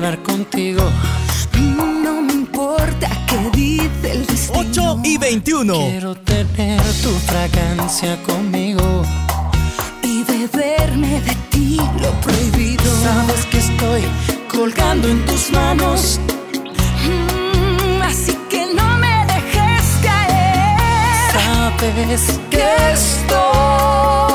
hablar contigo. No me importa qué dice el destino. 8 y 21. Quiero tener tu fragancia conmigo. Y beberme de ti lo prohibido. Sabes que estoy colgando en tus manos. Mm, así que no me dejes caer. Sabes que estoy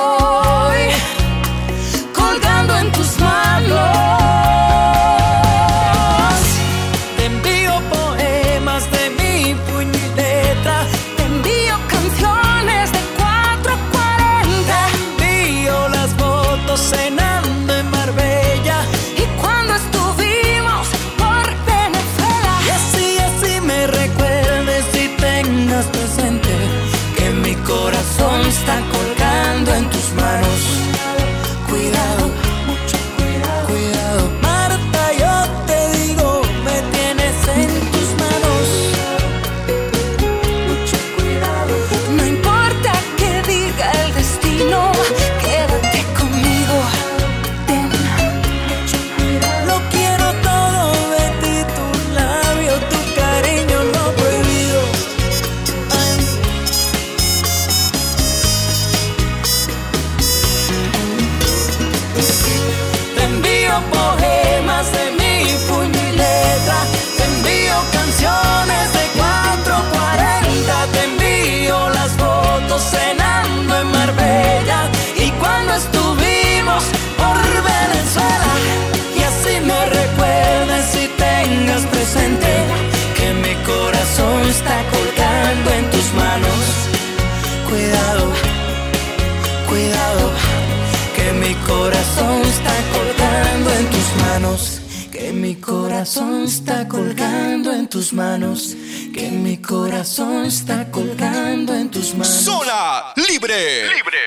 está colgando en tus manos. Que mi corazón está colgando en tus manos. Zona libre. Libre.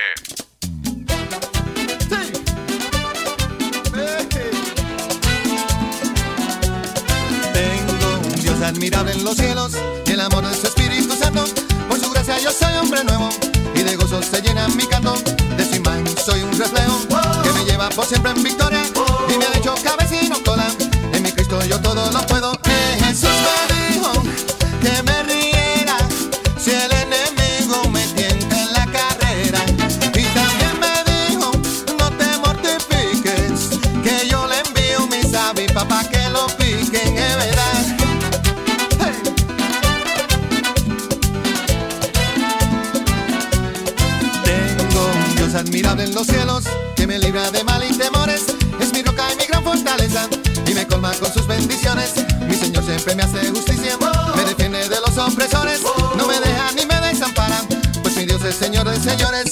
Tengo un Dios admirable en los cielos y el amor de su Espíritu Santo. Por su gracia yo soy hombre nuevo y de gozo se llena mi canto. De su imagen soy un reflejo que me lleva por siempre en victoria y me ha hecho cabecino cola. Yo todo lo puedo. Eh, Jesús me dijo que me riera si el enemigo me tienta en la carrera. Y también me dijo no te mortifiques que yo le envío mis avispas para que lo piquen, es verdad. Tengo un Dios admirable en los cielos que me libra de mal y temores. Con sus bendiciones. Mi Señor siempre me hace justicia, me defiende de los opresores. No me deja ni me desampara, pues mi Dios es Señor de señores.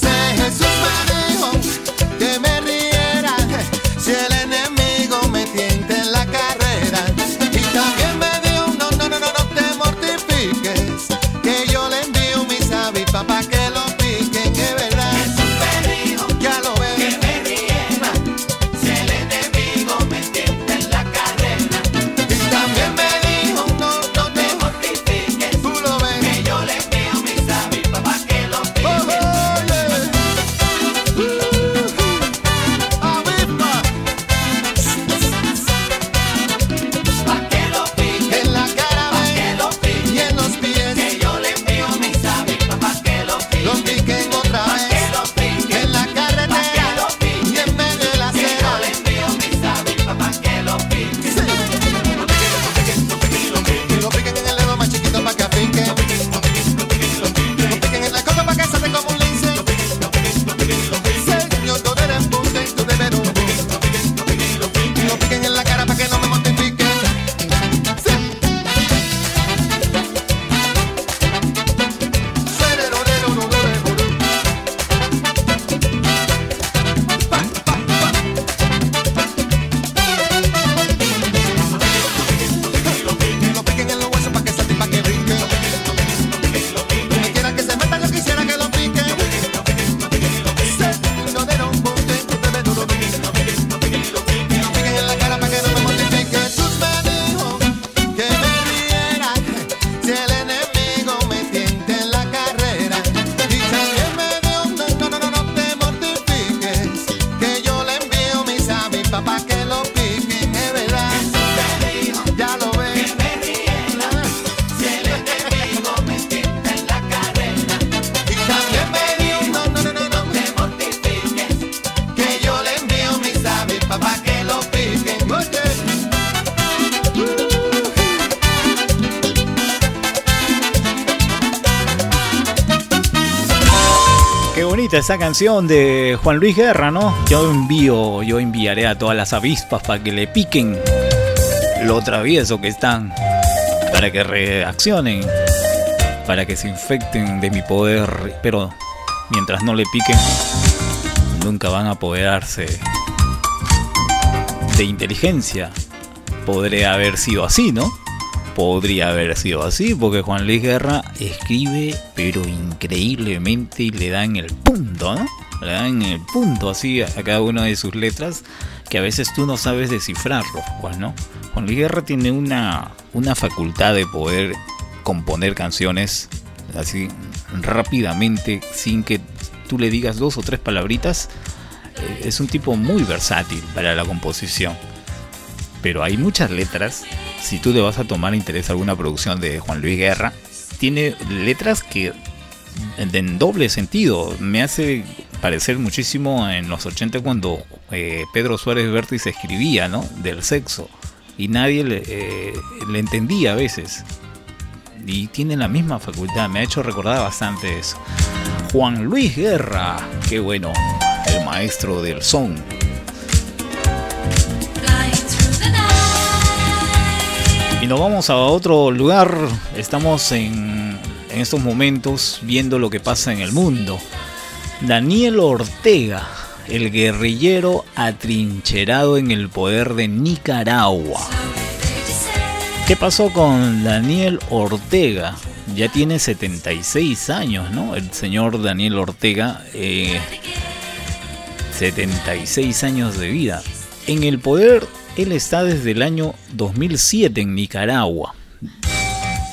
Esa canción de Juan Luis Guerra, ¿no? Yo envío, yo enviaré a todas las avispas para que le piquen lo travieso que están, para que reaccionen, para que se infecten de mi poder, pero mientras no le piquen, nunca van a apoderarse de inteligencia. Podría haber sido así, ¿no? podría haber sido así, porque Juan Luis Guerra escribe, pero increíblemente le da en el punto, ¿no? Le da en el punto así a cada una de sus letras, que a veces tú no sabes descifrarlo, Juan, ¿no? Juan Luis Guerra tiene una, una facultad de poder componer canciones así rápidamente, sin que tú le digas dos o tres palabritas. Eh, es un tipo muy versátil para la composición. Pero hay muchas letras si tú le vas a tomar interés alguna producción de Juan Luis Guerra, tiene letras que en doble sentido. Me hace parecer muchísimo en los 80 cuando eh, Pedro Suárez Vértiz escribía, ¿no? Del sexo. Y nadie le, eh, le, entendía a veces. Y tiene la misma facultad. Me ha hecho recordar bastante eso. Juan Luis Guerra, qué bueno. El maestro del son. Nos vamos a otro lugar. Estamos en, en estos momentos viendo lo que pasa en el mundo. Daniel Ortega, el guerrillero atrincherado en el poder de Nicaragua. ¿Qué pasó con Daniel Ortega? Ya tiene 76 años, ¿no? El señor Daniel Ortega, 76 eh, años de vida. En el poder él está desde el año 2007 en Nicaragua.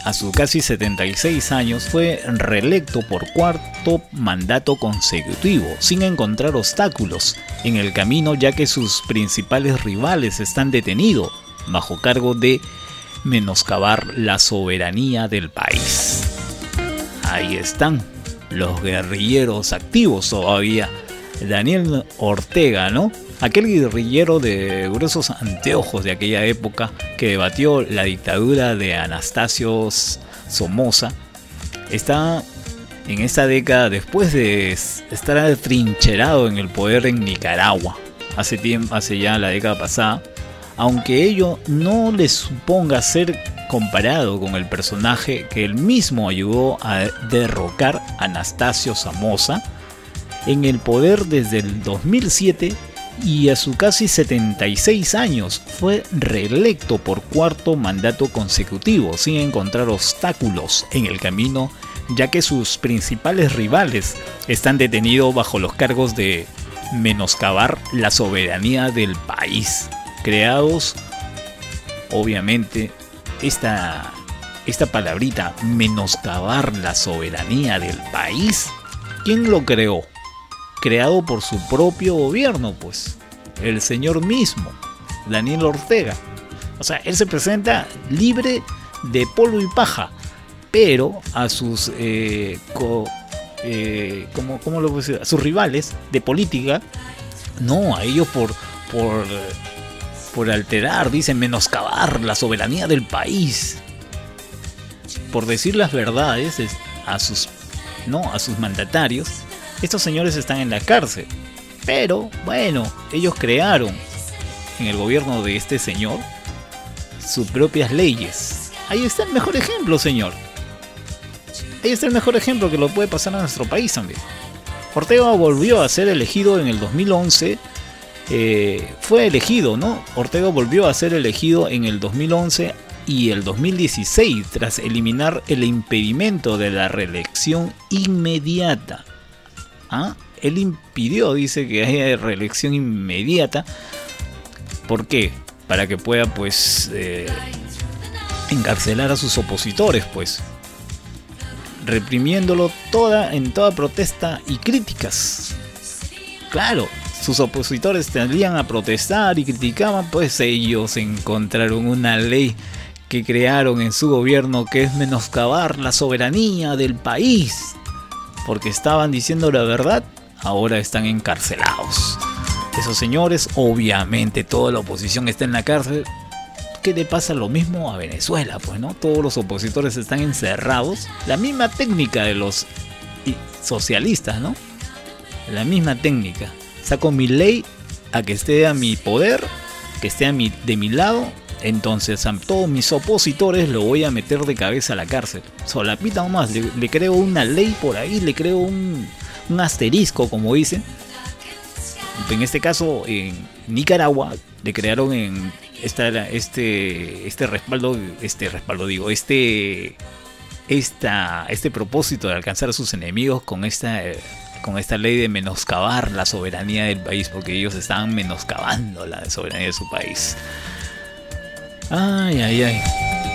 A sus casi 76 años fue reelecto por cuarto mandato consecutivo, sin encontrar obstáculos en el camino ya que sus principales rivales están detenidos bajo cargo de menoscabar la soberanía del país. Ahí están los guerrilleros activos todavía. Daniel Ortega, ¿no? Aquel guerrillero de gruesos anteojos de aquella época que debatió la dictadura de Anastasio Somoza, está en esta década después de estar atrincherado en el poder en Nicaragua, hace tiempo, hace ya la década pasada, aunque ello no le suponga ser comparado con el personaje que él mismo ayudó a derrocar Anastasio Somoza en el poder desde el 2007 y a sus casi 76 años fue reelecto por cuarto mandato consecutivo sin encontrar obstáculos en el camino ya que sus principales rivales están detenidos bajo los cargos de menoscabar la soberanía del país, creados obviamente esta, esta palabrita menoscabar la soberanía del país, ¿quién lo creó? Creado por su propio gobierno, pues, el señor mismo, Daniel Ortega. O sea, él se presenta libre de polvo y paja, pero a sus, eh, eh, ¿cómo, lo decir? A sus rivales de política, no, a ellos por, por, por alterar, dicen, menoscabar la soberanía del país, por decir las verdades a sus, no, a sus mandatarios, estos señores están en la cárcel. Pero bueno, ellos crearon en el gobierno de este señor sus propias leyes. Ahí está el mejor ejemplo, señor. Ahí está el mejor ejemplo que lo puede pasar a nuestro país también. Ortega volvió a ser elegido en el 2011. Eh, fue elegido, ¿no? Ortega volvió a ser elegido en el 2011 y el 2016 tras eliminar el impedimento de la reelección inmediata. ¿Ah? Él impidió, dice, que haya reelección inmediata. ¿Por qué? Para que pueda, pues, eh, encarcelar a sus opositores, pues. Reprimiéndolo toda, en toda protesta y críticas. Claro, sus opositores tendrían a protestar y criticaban, pues ellos encontraron una ley que crearon en su gobierno que es menoscabar la soberanía del país porque estaban diciendo la verdad, ahora están encarcelados. Esos señores, obviamente toda la oposición está en la cárcel. ¿Qué le pasa lo mismo a Venezuela? Pues no, todos los opositores están encerrados. La misma técnica de los socialistas, ¿no? La misma técnica. Saco mi ley a que esté a mi poder, que esté a mi, de mi lado. Entonces a todos mis opositores lo voy a meter de cabeza a la cárcel. Solapita nomás, le, le creo una ley por ahí, le creo un, asterisco, como dicen. En este caso, en Nicaragua, le crearon en esta, este, este respaldo, este respaldo digo, este, esta, este propósito de alcanzar a sus enemigos con esta, con esta ley de menoscabar la soberanía del país, porque ellos estaban menoscabando la soberanía de su país. Ay, ay, ay.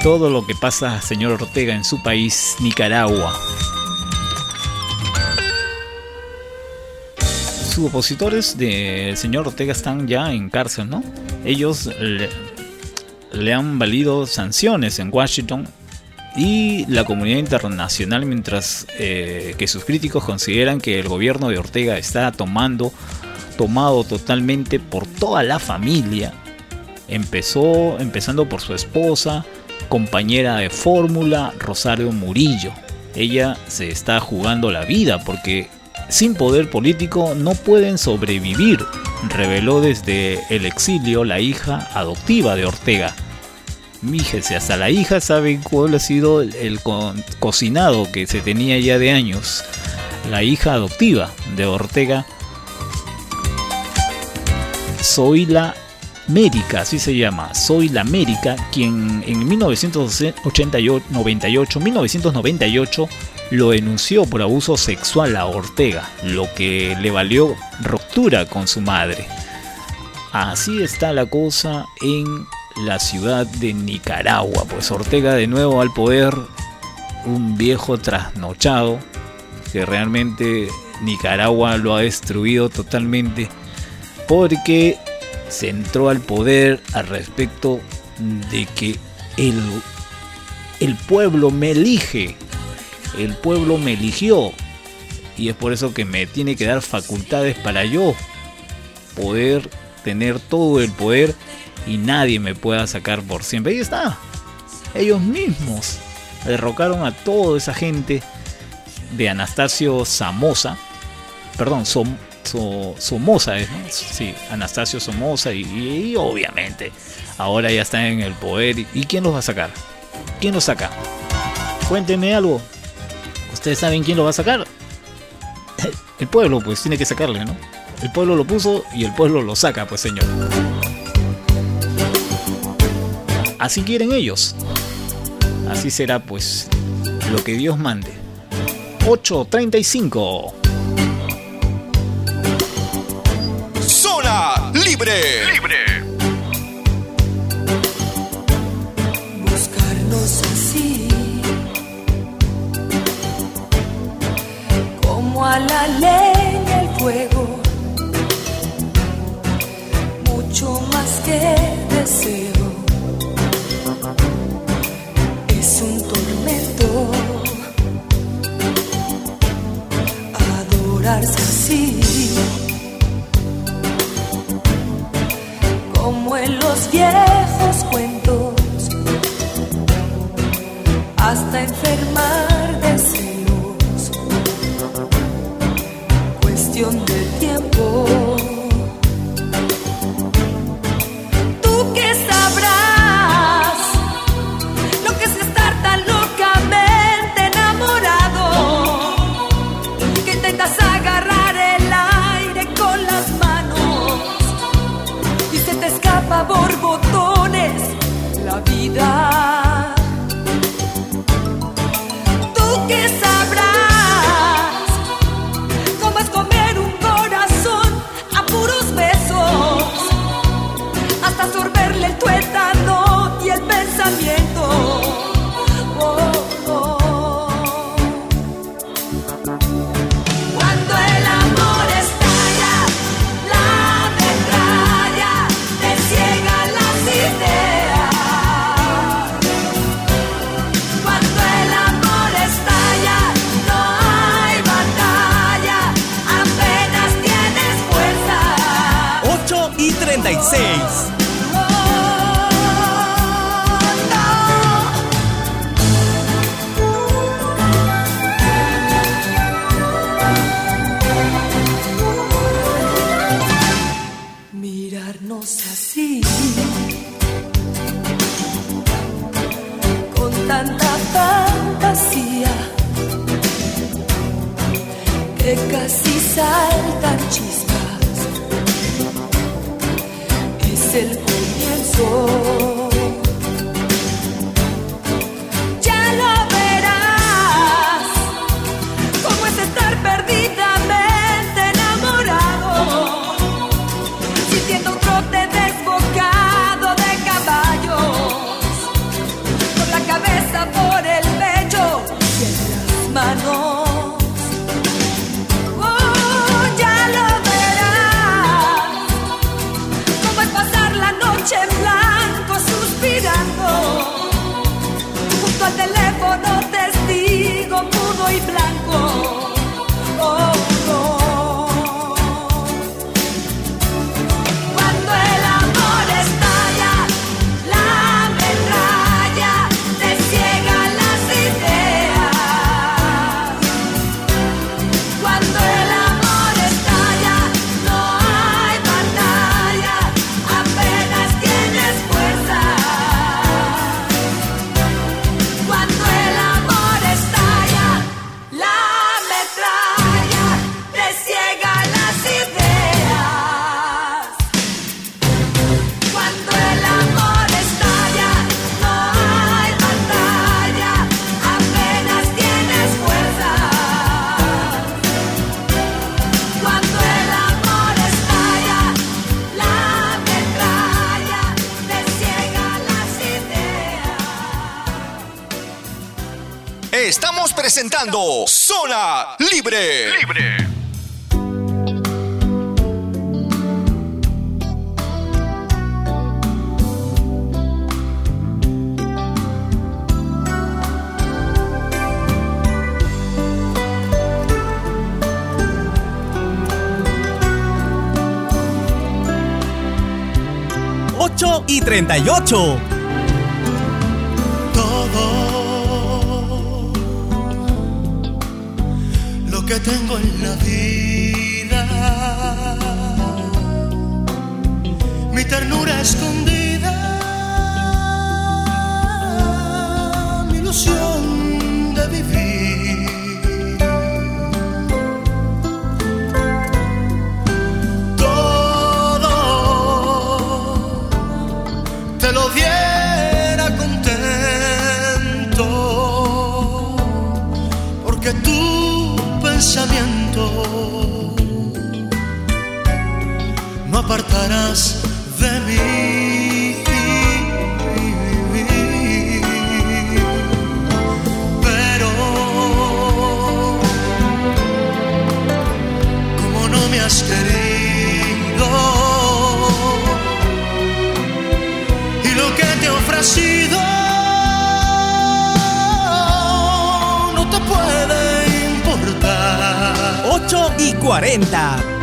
Todo lo que pasa, señor Ortega, en su país, Nicaragua. Sus opositores del señor Ortega están ya en cárcel, ¿no? Ellos le, han valido sanciones en Washington y la comunidad internacional, mientras eh, que sus críticos consideran que el gobierno de Ortega está tomando, tomado totalmente por toda la familia. Empezó, empezando por su esposa, compañera de fórmula, Rosario Murillo. Ella se está jugando la vida porque sin poder político no pueden sobrevivir, reveló desde el exilio la hija adoptiva de Ortega. Míjese, hasta la hija sabe cuál ha sido el, co cocinado que se tenía ya de años. La hija adoptiva de Ortega. Soy la América, así se llama, Soy la América, quien en 1998, 1998 lo denunció por abuso sexual a Ortega, lo que le valió ruptura con su madre. Así está la cosa en la ciudad de Nicaragua, pues Ortega de nuevo al poder, un viejo trasnochado que realmente Nicaragua lo ha destruido totalmente porque se entró al poder al respecto de que el, el pueblo me elige, el pueblo me eligió y es por eso que me tiene que dar facultades para yo poder tener todo el poder y nadie me pueda sacar por siempre. Ahí está. Ellos mismos derrocaron a toda esa gente de Anastasio Somoza. Perdón, Som, Somoza es, ¿no? Sí, Anastasio Somoza y, obviamente ahora ya están en el poder. ¿Y quién los va a sacar? ¿Quién los saca? Cuéntenme algo. ¿Ustedes saben quién lo va a sacar? <laughs> El pueblo, pues tiene que sacarle, ¿no? El pueblo lo puso y el pueblo lo saca, pues señor. Así quieren ellos. Así será pues lo que Dios mande. 8.35. libre. Libre. Buscarnos así. Como a la leña el fuego. Mucho más que deseo. es un tormento adorarse así como en los viejos cuentos. Hasta enfermar presentando Zona Libre. Libre. Ocho y treinta y ocho. tengo en la vida. Mi ternura escondida. 40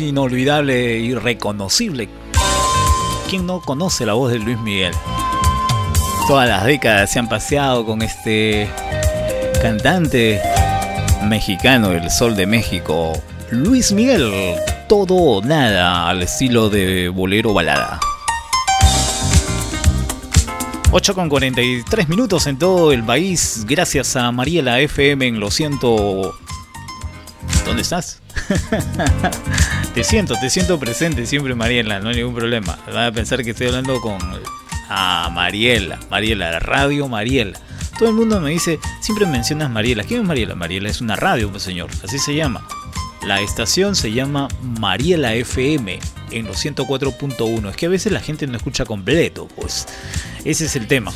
inolvidable y reconocible. ¿Quién no conoce la voz de Luis Miguel? Todas las décadas se han paseado con este cantante mexicano, el sol de México, Luis Miguel. Todo o nada al estilo de bolero balada. 8 con 43 minutos en todo el país, gracias a Mariela FM en lo siento. ¿Dónde estás? <laughs> te siento, te siento presente siempre, Mariela, no hay ningún problema. Van a pensar que estoy hablando con. Ah, Mariela, Mariela, Radio Mariela. Todo el mundo me dice, siempre mencionas Mariela. ¿Quién es Mariela? Mariela es una radio, pues señor, así se llama. La estación se llama Mariela FM en los 104.1. Es que a veces la gente no escucha completo, pues. Ese es el tema.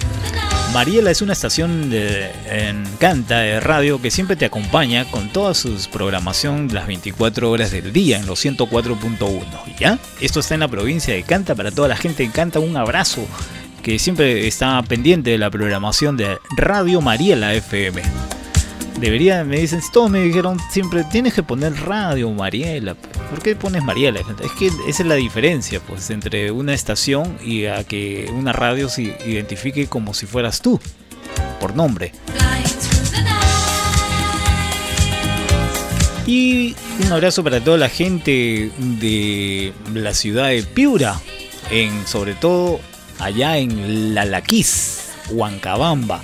Mariela es una estación de Canta de radio que siempre te acompaña con toda su programación las 24 horas del día en los 104.1. ¿Ya? Esto está en la provincia de Canta para toda la gente en Canta. Un abrazo que siempre está pendiente de la programación de Radio Mariela FM. Debería, me dicen, todos me dijeron siempre, tienes que poner radio Mariela. ¿Por qué pones Mariela? Es que esa es la diferencia, pues, entre una estación y a que una radio se identifique como si fueras tú, por nombre. Y un abrazo para toda la gente de la ciudad de Piura, en, sobre todo allá en Lalaquís, Huancabamba.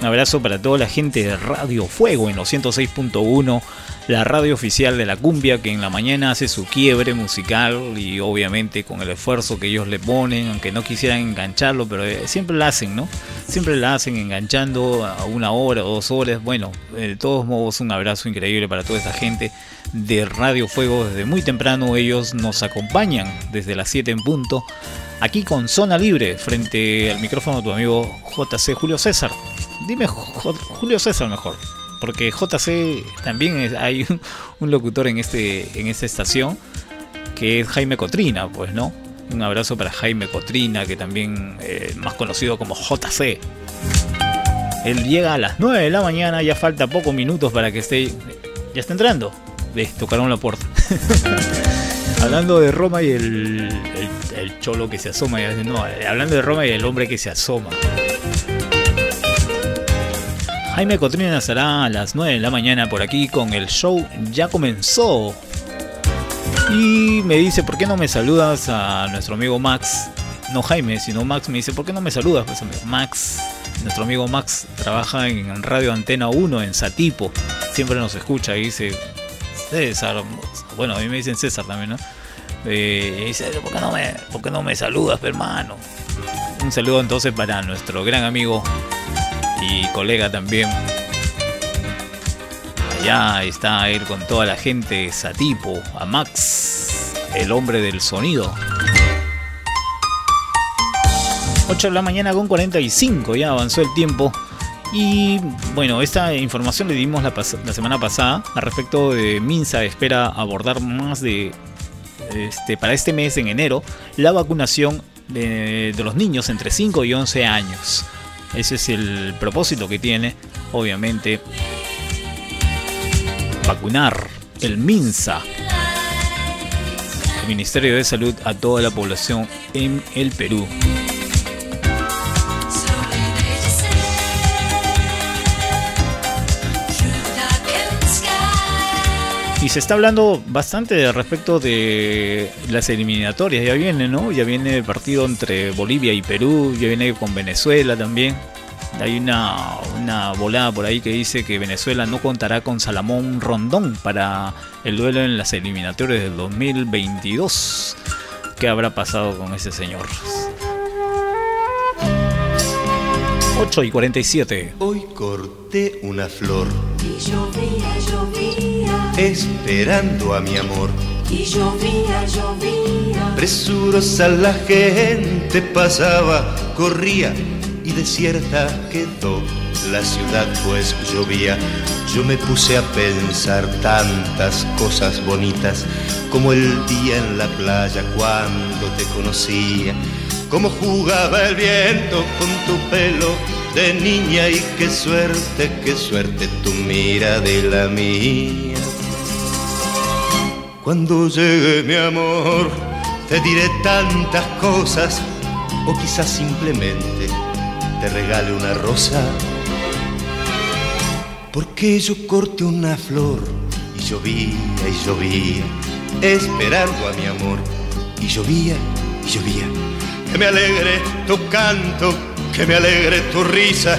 Un abrazo para toda la gente de Radio Fuego en los 106.1, la radio oficial de la cumbia que en la mañana hace su quiebre musical y obviamente con el esfuerzo que ellos le ponen, aunque no quisieran engancharlo, pero eh, siempre la hacen, ¿no? Siempre la hacen enganchando a una hora o dos horas. Bueno, de todos modos un abrazo increíble para toda esta gente de Radio Fuego. Desde muy temprano ellos nos acompañan desde las 7 en punto aquí con Zona Libre frente al micrófono de tu amigo JC Julio César dime Julio César mejor. Porque JC también hay <laughs> un, locutor en, este, en esta estación que es Jaime Cotrina, pues, ¿no? Un abrazo para Jaime Cotrina, que también es eh, más conocido como JC. Él llega a las 9 de la mañana, ya falta pocos minutos para que esté. Ya está entrando. Ve, tocaron la puerta. <laughs> hablando de Roma y el, el, cholo que se asoma. No, hablando de Roma y el hombre que se asoma. Jaime Cotrina estará a las 9 de la mañana por aquí con el show Ya comenzó. Y me dice, ¿por qué no me saludas a nuestro amigo Max? No Jaime, sino Max me dice, ¿por qué no me saludas? Pues Max, nuestro amigo Max trabaja en Radio Antena 1 en Satipo. Siempre nos escucha y dice, César, bueno, a mí me dicen César también, ¿no? Eh, dice, ¿por qué no me, por no me saludas, hermano? Un saludo entonces para nuestro gran amigo y colega también. Allá está a ir con toda la gente, Satipo, a Max, el hombre del sonido. 8 de la mañana con 45, ya avanzó el tiempo. Y bueno, esta información le dimos la, la semana pasada al respecto de Minsa espera abordar más de este, para este mes en enero la vacunación de, de los niños entre 5 y 11 años. Ese es el propósito que tiene, obviamente, vacunar el MINSA, el Ministerio de Salud, a toda la población en el Perú. Y se está hablando bastante respecto de las eliminatorias. Ya viene, ¿no? Ya viene el partido entre Bolivia y Perú, ya viene con Venezuela también. Hay una, una volada por ahí que dice que Venezuela no contará con Salamón Rondón para el duelo en las eliminatorias del 2022. ¿Qué habrá pasado con ese señor? 8 y 47. Hoy corté una flor. Y llovía, llovía. Esperando a mi amor. Y llovía, llovía. Presurosa la gente pasaba, corría y desierta quedó la ciudad pues llovía. Yo me puse a pensar tantas cosas bonitas como el día en la playa cuando te conocía cómo jugaba el viento con tu pelo de niña y qué suerte, qué suerte tu mira de la mía. Cuando llegue mi amor, te diré tantas cosas, o quizás simplemente te regale una rosa. Porque yo corté una flor y llovía y llovía, esperando a mi amor, y llovía y llovía. Que me alegre tu canto, que me alegre tu risa,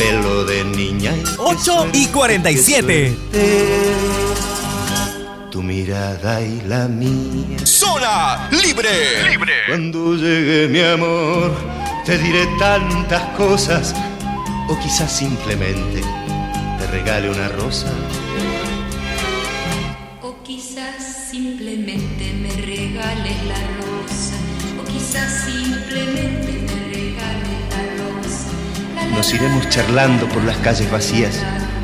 pelo de niña. 8 y 47. Tu mirada y la mía. Zona libre. Libre. Cuando llegue mi amor, te diré tantas cosas, o quizás simplemente te regale una rosa. Nos iremos charlando por las calles vacías,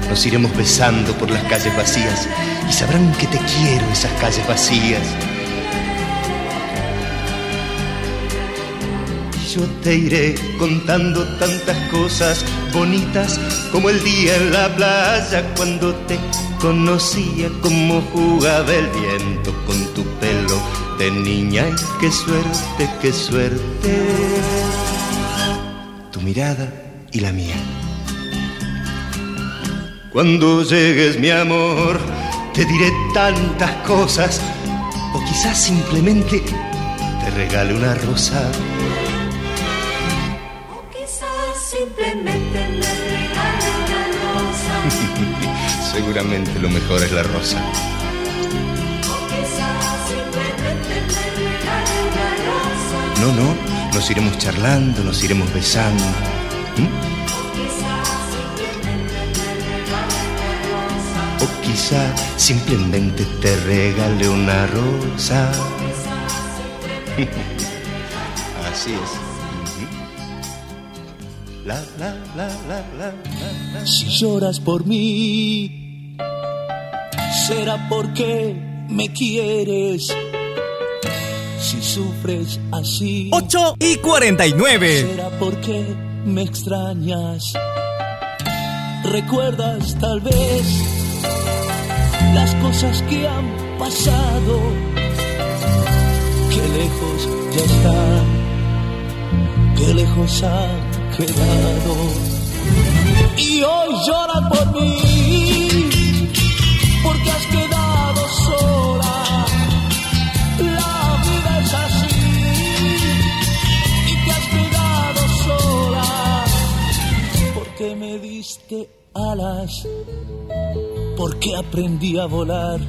nos iremos besando por las calles vacías y sabrán que te quiero esas calles vacías. Y Yo te iré contando tantas cosas bonitas como el día en la playa cuando te conocía, como jugaba el viento con tu pelo de niña. Y qué suerte, qué suerte. Tu mirada y la mía. Cuando llegues mi amor, te diré tantas cosas, o quizás simplemente te regale una rosa. O quizás simplemente me regale una rosa. <laughs> Seguramente lo mejor es la rosa. O quizás simplemente me regale una rosa. No, no, nos iremos charlando, nos iremos besando. ¿Mm? O quizá simplemente te regale una rosa. <laughs> Así es. Ujú. La, la, la, la, la, la, la. Si lloras por mí, será porque me quieres. Si sufres así, 8 y 49. será porque me extrañas. Recuerdas tal vez las cosas que han pasado, que lejos ya están, que lejos han quedado. Y hoy lloran por mí, porque has quedado diste alas, porque aprendí a volar,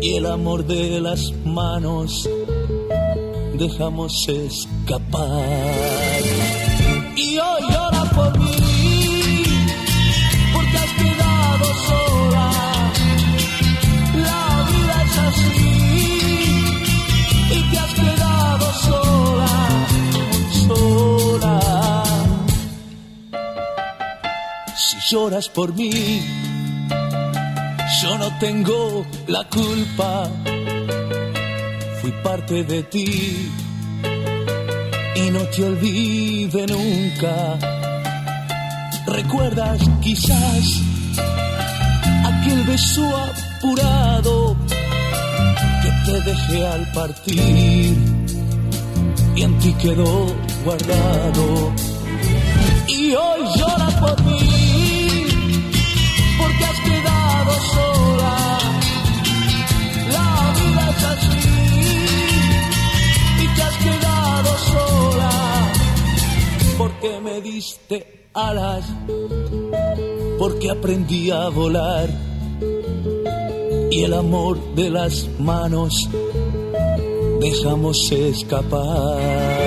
y el amor de las manos dejamos escapar. Y hoy llora por mí, porque has quedado sola. Lloras por mí, yo no tengo la culpa. Fui parte de ti y no te olvide nunca. ¿Recuerdas quizás aquel beso apurado que te dejé al partir y en ti quedó guardado? Y hoy llora por mí diste alas, porque aprendí a volar y el amor de las manos dejamos escapar.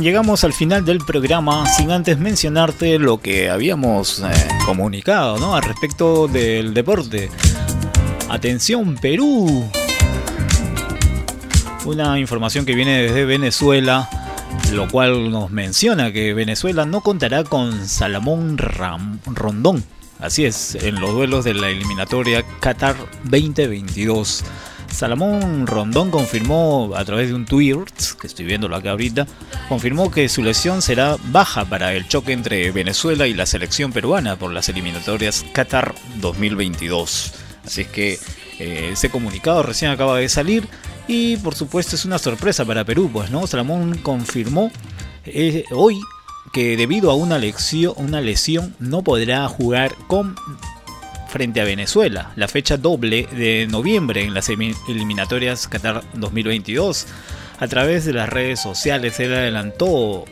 Llegamos al final del programa sin antes mencionarte lo que habíamos eh, comunicado, ¿no? Al respecto del deporte. Atención, Perú. Una información que viene desde Venezuela, lo cual nos menciona que Venezuela no contará con Salomón Rondón. Así es, en los duelos de la eliminatoria Qatar 2022. Salomón Rondón confirmó a través de un tweet, que estoy viéndolo acá ahorita, confirmó que su lesión será baja para el choque entre Venezuela y la selección peruana por las eliminatorias Qatar 2022. Así es que eh, ese comunicado recién acaba de salir y por supuesto es una sorpresa para Perú, pues no, Salomón confirmó eh, hoy que debido a una lesión, una lesión no podrá jugar con frente a Venezuela, la fecha doble de noviembre en las eliminatorias Qatar 2022. A través de las redes sociales él adelantó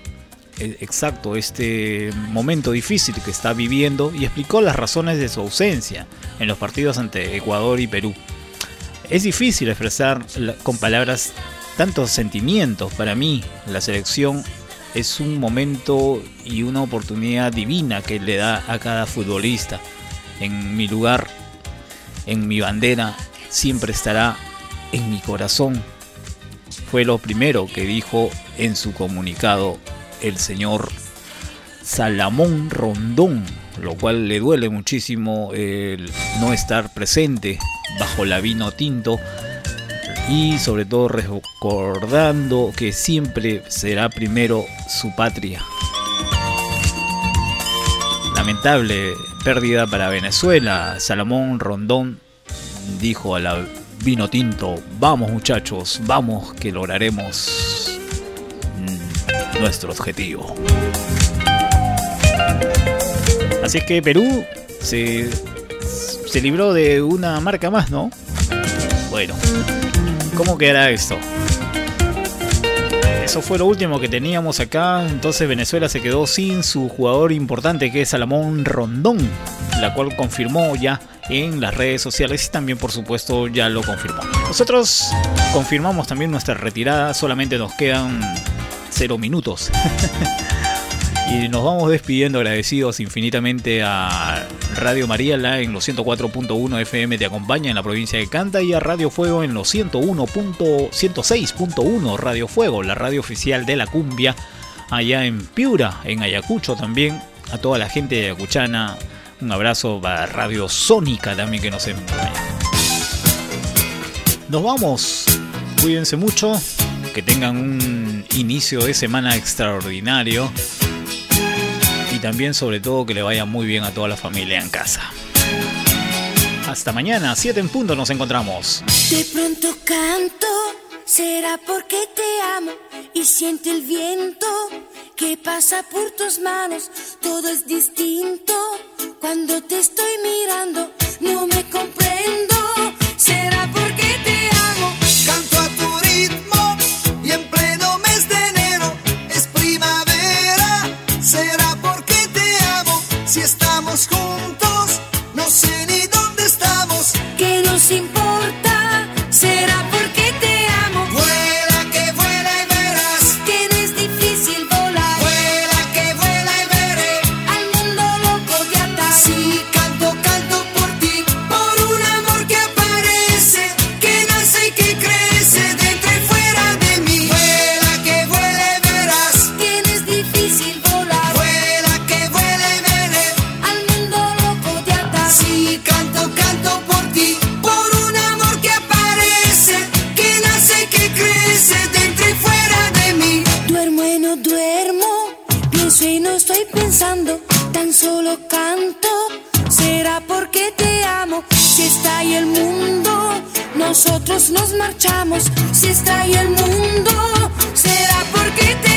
eh, exacto este momento difícil que está viviendo y explicó las razones de su ausencia en los partidos ante Ecuador y Perú. Es difícil expresar con palabras tantos sentimientos. Para mí, la selección es un momento y una oportunidad divina que le da a cada futbolista en mi lugar, en mi bandera, siempre estará en mi corazón. Fue lo primero que dijo en su comunicado el señor Salamón Rondón, lo cual le duele muchísimo el no estar presente bajo la vino tinto y sobre todo recordando que siempre será primero su patria. Lamentable pérdida para Venezuela. Salomón Rondón dijo a la vino tinto, vamos muchachos, vamos que lograremos nuestro objetivo. Así es que Perú se, se libró de una marca más, ¿no? Bueno, ¿cómo quedará esto? Eso fue lo último que teníamos acá. Entonces Venezuela se quedó sin su jugador importante que es Salamón Rondón, la cual confirmó ya en las redes sociales y también por supuesto ya lo confirmó. Nosotros confirmamos también nuestra retirada, solamente nos quedan cero minutos. <laughs> Y nos vamos despidiendo agradecidos infinitamente a Radio Mariela en los 104.1 FM te acompaña en la provincia de Canta y a Radio Fuego en los 101.106.1 Radio Fuego, la radio oficial de la cumbia allá en Piura, en Ayacucho también. A toda la gente de Ayacuchana, un abrazo a Radio Sónica también que nos acompaña. Nos vamos, cuídense mucho, que tengan un inicio de semana extraordinario también sobre todo que le vaya muy bien a toda la familia en casa. Hasta mañana, 7 en punto nos encontramos. De pronto canto, será porque te amo y siente el viento que pasa por tus manos. Todo es distinto cuando te estoy mirando, no me comprendo. ¿Qué solo canto, será porque te amo. Si está ahí el mundo, nosotros nos marchamos. Si está ahí el mundo, será porque te